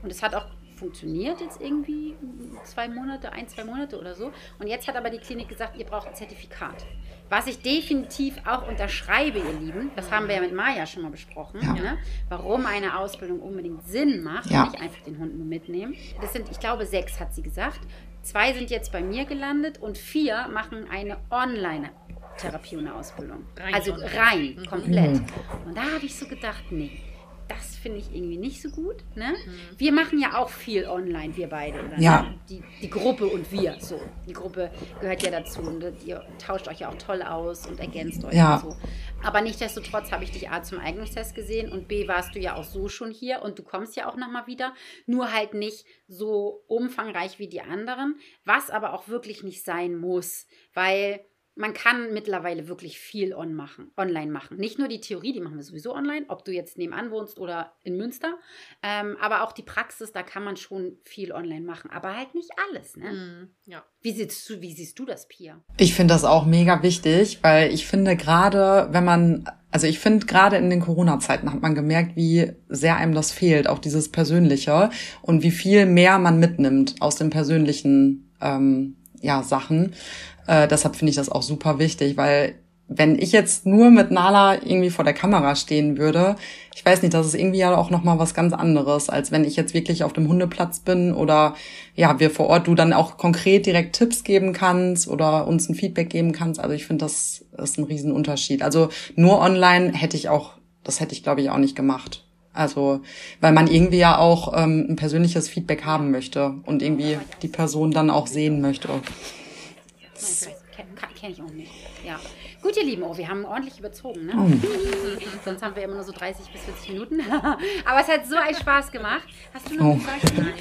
Und es hat auch funktioniert jetzt irgendwie zwei Monate, ein, zwei Monate oder so. Und jetzt hat aber die Klinik gesagt, ihr braucht ein Zertifikat. Was ich definitiv auch unterschreibe, ihr Lieben, das haben wir ja mit Maja schon mal besprochen, ja. ne? warum eine Ausbildung unbedingt Sinn macht, ja. nicht einfach den Hund nur mitnehmen. Das sind, ich glaube, sechs hat sie gesagt. Zwei sind jetzt bei mir gelandet und vier machen eine Online-Therapie und eine Ausbildung. Rein also rein, mhm. komplett. Mhm. Und da habe ich so gedacht, nee das finde ich irgendwie nicht so gut. Ne? Mhm. Wir machen ja auch viel online, wir beide. Oder? Ja. Die, die Gruppe und wir. So. Die Gruppe gehört ja dazu. Und ihr tauscht euch ja auch toll aus und ergänzt euch ja. und so. Aber nichtsdestotrotz habe ich dich A zum Eignungstest gesehen und B warst du ja auch so schon hier und du kommst ja auch nochmal wieder. Nur halt nicht so umfangreich wie die anderen, was aber auch wirklich nicht sein muss, weil man kann mittlerweile wirklich viel on machen, online machen. Nicht nur die Theorie, die machen wir sowieso online, ob du jetzt nebenan wohnst oder in Münster, ähm, aber auch die Praxis, da kann man schon viel online machen, aber halt nicht alles. Ne? Mm, ja. Wie siehst, du, wie siehst du das, Pia? Ich finde das auch mega wichtig, weil ich finde gerade, wenn man, also ich finde gerade in den Corona-Zeiten hat man gemerkt, wie sehr einem das fehlt, auch dieses Persönliche und wie viel mehr man mitnimmt aus den persönlichen ähm, ja, Sachen. Äh, deshalb finde ich das auch super wichtig, weil wenn ich jetzt nur mit Nala irgendwie vor der Kamera stehen würde, ich weiß nicht, das ist irgendwie ja auch noch mal was ganz anderes, als wenn ich jetzt wirklich auf dem Hundeplatz bin oder ja, wir vor Ort du dann auch konkret direkt Tipps geben kannst oder uns ein Feedback geben kannst. Also ich finde, das ist ein Riesenunterschied. Also nur online hätte ich auch, das hätte ich glaube ich auch nicht gemacht. Also, weil man irgendwie ja auch ähm, ein persönliches Feedback haben möchte und irgendwie die Person dann auch sehen möchte. Kenne kenn ich auch nicht. Ja. Gut, ihr Lieben, oh, wir haben ordentlich überzogen, ne? Mm. Sonst haben wir immer nur so 30 bis 40 Minuten. Aber es hat so einen Spaß gemacht. Hast du noch oh. gesagt? Nein.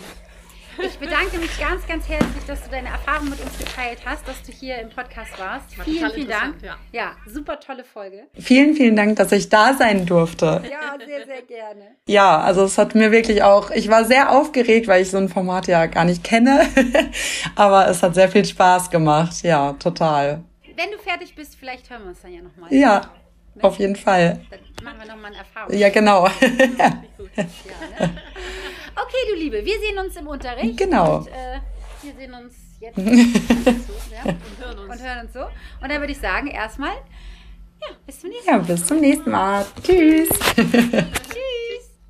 Ich bedanke mich ganz, ganz herzlich, dass du deine Erfahrung mit uns geteilt hast, dass du hier im Podcast warst. War vielen, vielen Dank. Ja. ja, super tolle Folge. Vielen, vielen Dank, dass ich da sein durfte. Ja, sehr, sehr gerne. Ja, also es hat mir wirklich auch, ich war sehr aufgeregt, weil ich so ein Format ja gar nicht kenne. Aber es hat sehr viel Spaß gemacht. Ja, total. Wenn du fertig bist, vielleicht hören wir uns dann ja nochmal. Ja, auf jeden Fall. Dann machen wir nochmal eine Erfahrung. Ja, genau. Ja, ne? Okay, du Liebe, wir sehen uns im Unterricht. Genau. Und, äh, wir sehen uns jetzt so, ja, und, hören uns. und hören uns so. Und dann würde ich sagen, erstmal, ja, bis zum nächsten Mal. Ja, bis zum nächsten Mal. Tschüss.